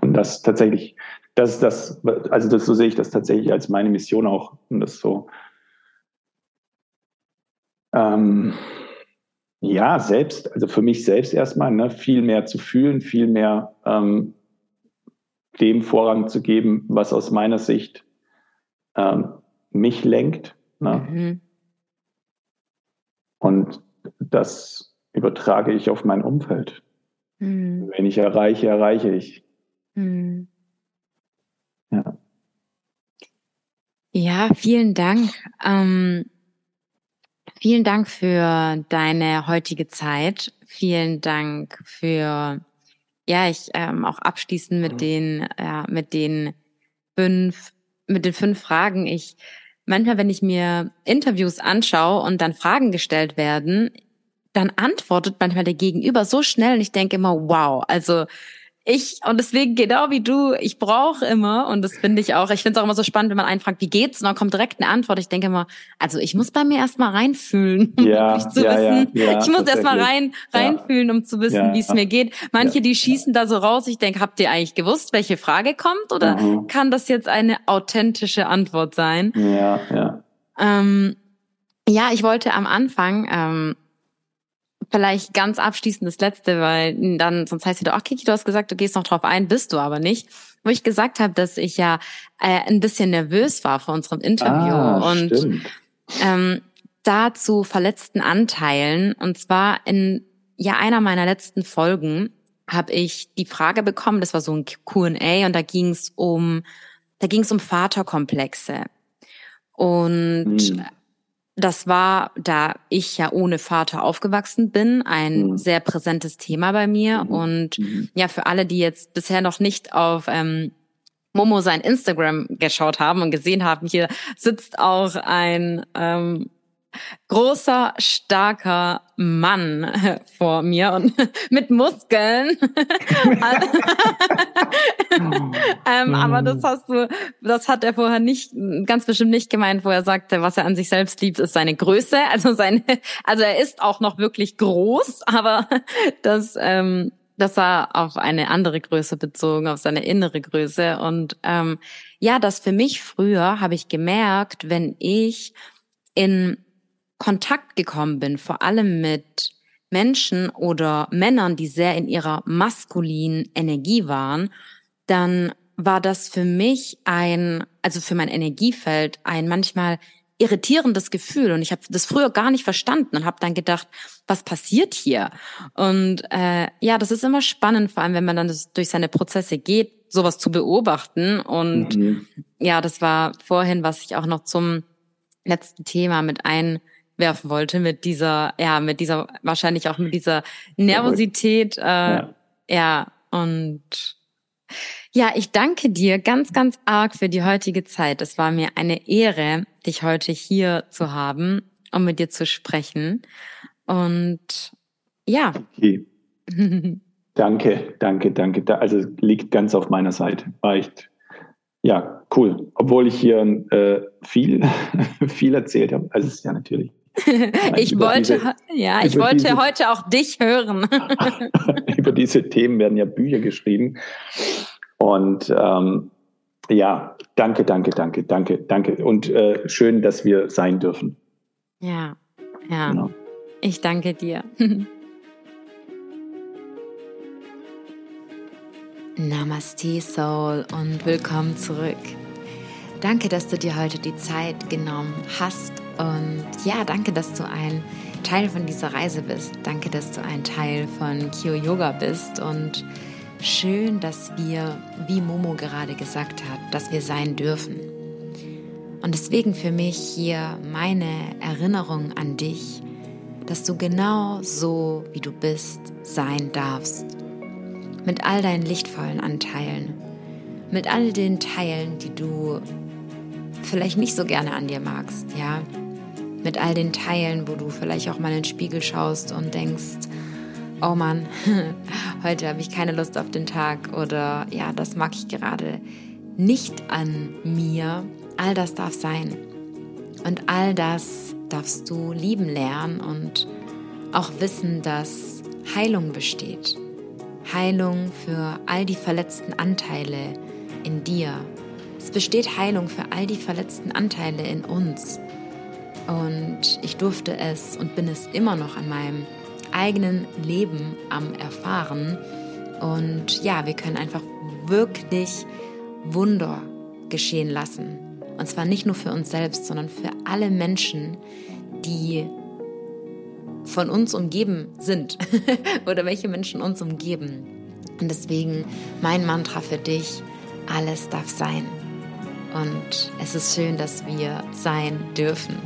Und das tatsächlich, das ist das, also das so sehe ich das tatsächlich als meine Mission auch. Und das so, ähm, ja, selbst, also für mich selbst erstmal, ne, viel mehr zu fühlen, viel mehr ähm, dem Vorrang zu geben, was aus meiner Sicht ähm, mich lenkt. Ne? Mhm. Und das übertrage ich auf mein Umfeld. Mhm. Wenn ich erreiche, erreiche ich. Mhm. Ja. Ja, vielen Dank. Ähm, vielen Dank für deine heutige Zeit. Vielen Dank für, ja, ich ähm, auch abschließend mit den, ja, mit den fünf, mit den fünf Fragen. Ich manchmal, wenn ich mir Interviews anschaue und dann Fragen gestellt werden, dann antwortet manchmal der Gegenüber so schnell und ich denke immer, wow, also ich, und deswegen genau wie du, ich brauche immer, und das finde ich auch, ich finde es auch immer so spannend, wenn man einen fragt, wie geht's? Und dann kommt direkt eine Antwort. Ich denke immer, also ich muss bei mir erstmal reinfühlen, um ja, zu ja, wissen. Ja, ja, ich muss erstmal rein, reinfühlen, um zu wissen, wie es mir geht. Manche, die schießen da so raus. Ich denke, habt ihr eigentlich gewusst, welche Frage kommt? Oder mhm. kann das jetzt eine authentische Antwort sein? Ja, ja. Ähm, ja, ich wollte am Anfang, ähm, vielleicht ganz abschließend das letzte, weil dann sonst heißt wieder, ach Kiki, du hast gesagt, du gehst noch drauf ein, bist du aber nicht. Wo ich gesagt habe, dass ich ja äh, ein bisschen nervös war vor unserem Interview ah, und ähm, da zu verletzten Anteilen und zwar in ja einer meiner letzten Folgen habe ich die Frage bekommen, das war so ein Q&A und da ging es um, da ging es um Vaterkomplexe. Und hm. Das war, da ich ja ohne Vater aufgewachsen bin, ein hm. sehr präsentes Thema bei mir. Mhm. Und mhm. ja, für alle, die jetzt bisher noch nicht auf ähm, Momo sein Instagram geschaut haben und gesehen haben, hier sitzt auch ein ähm, großer, starker Mann [LAUGHS] vor mir und [LAUGHS] mit Muskeln. [LAUGHS] ähm, aber das hast du, das hat er vorher nicht, ganz bestimmt nicht gemeint, wo er sagte, was er an sich selbst liebt, ist seine Größe. Also seine, also er ist auch noch wirklich groß, aber das, ähm, das war auf eine andere Größe bezogen, auf seine innere Größe. Und ähm, ja, das für mich früher habe ich gemerkt, wenn ich in Kontakt gekommen bin, vor allem mit Menschen oder Männern, die sehr in ihrer maskulinen Energie waren, dann war das für mich ein, also für mein Energiefeld, ein manchmal irritierendes Gefühl. Und ich habe das früher gar nicht verstanden und habe dann gedacht, was passiert hier? Und äh, ja, das ist immer spannend, vor allem wenn man dann durch seine Prozesse geht, sowas zu beobachten. Und mhm. ja, das war vorhin, was ich auch noch zum letzten Thema mit ein werfen wollte mit dieser, ja, mit dieser, wahrscheinlich auch mit dieser Nervosität. Äh, ja. ja, und ja, ich danke dir ganz, ganz arg für die heutige Zeit. Es war mir eine Ehre, dich heute hier zu haben, um mit dir zu sprechen. Und ja. Okay. [LAUGHS] danke, danke, danke. Also liegt ganz auf meiner Seite. War echt, ja, cool. Obwohl ich hier äh, viel, [LAUGHS] viel erzählt habe. Also es ist ja natürlich [LAUGHS] ich wollte, diese, ja, [LAUGHS] ich wollte diese, heute auch dich hören. [LAUGHS] über diese Themen werden ja Bücher geschrieben. Und ähm, ja, danke, danke, danke, danke, danke. Und äh, schön, dass wir sein dürfen. Ja, ja. Genau. Ich danke dir. Namaste Soul und willkommen zurück. Danke, dass du dir heute die Zeit genommen hast und ja, danke, dass du ein Teil von dieser Reise bist. Danke, dass du ein Teil von Kyo Yoga bist. Und schön, dass wir, wie Momo gerade gesagt hat, dass wir sein dürfen. Und deswegen für mich hier meine Erinnerung an dich, dass du genau so, wie du bist, sein darfst. Mit all deinen lichtvollen Anteilen, mit all den Teilen, die du vielleicht nicht so gerne an dir magst, ja, mit all den Teilen, wo du vielleicht auch mal in den Spiegel schaust und denkst, oh Mann, [LAUGHS] heute habe ich keine Lust auf den Tag oder ja, das mag ich gerade nicht an mir. All das darf sein. Und all das darfst du lieben lernen und auch wissen, dass Heilung besteht. Heilung für all die verletzten Anteile in dir. Es besteht Heilung für all die verletzten Anteile in uns. Und ich durfte es und bin es immer noch an meinem eigenen Leben am Erfahren. Und ja, wir können einfach wirklich Wunder geschehen lassen. Und zwar nicht nur für uns selbst, sondern für alle Menschen, die von uns umgeben sind [LAUGHS] oder welche Menschen uns umgeben. Und deswegen mein Mantra für dich, alles darf sein. Und es ist schön, dass wir sein dürfen.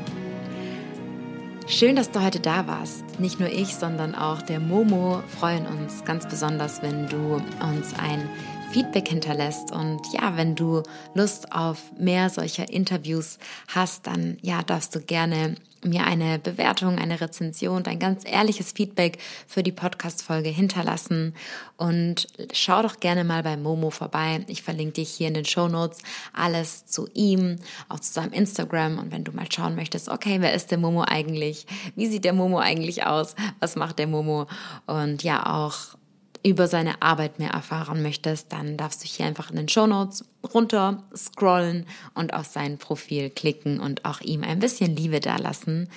Schön, dass du heute da warst. Nicht nur ich, sondern auch der Momo freuen uns ganz besonders, wenn du uns ein Feedback hinterlässt. Und ja, wenn du Lust auf mehr solcher Interviews hast, dann ja, darfst du gerne mir eine Bewertung, eine Rezension, ein ganz ehrliches Feedback für die Podcast-Folge hinterlassen. Und schau doch gerne mal bei Momo vorbei. Ich verlinke dich hier in den Show Notes alles zu ihm, auch zu seinem Instagram. Und wenn du mal schauen möchtest, okay, wer ist der Momo eigentlich? Wie sieht der Momo eigentlich aus? Was macht der Momo? Und ja, auch über seine Arbeit mehr erfahren möchtest, dann darfst du hier einfach in den Show Notes runter scrollen und auf sein Profil klicken und auch ihm ein bisschen Liebe dalassen.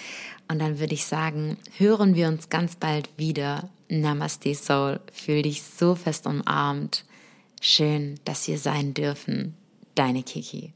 Und dann würde ich sagen, hören wir uns ganz bald wieder. Namaste Soul, fühl dich so fest umarmt. Schön, dass wir sein dürfen. Deine Kiki.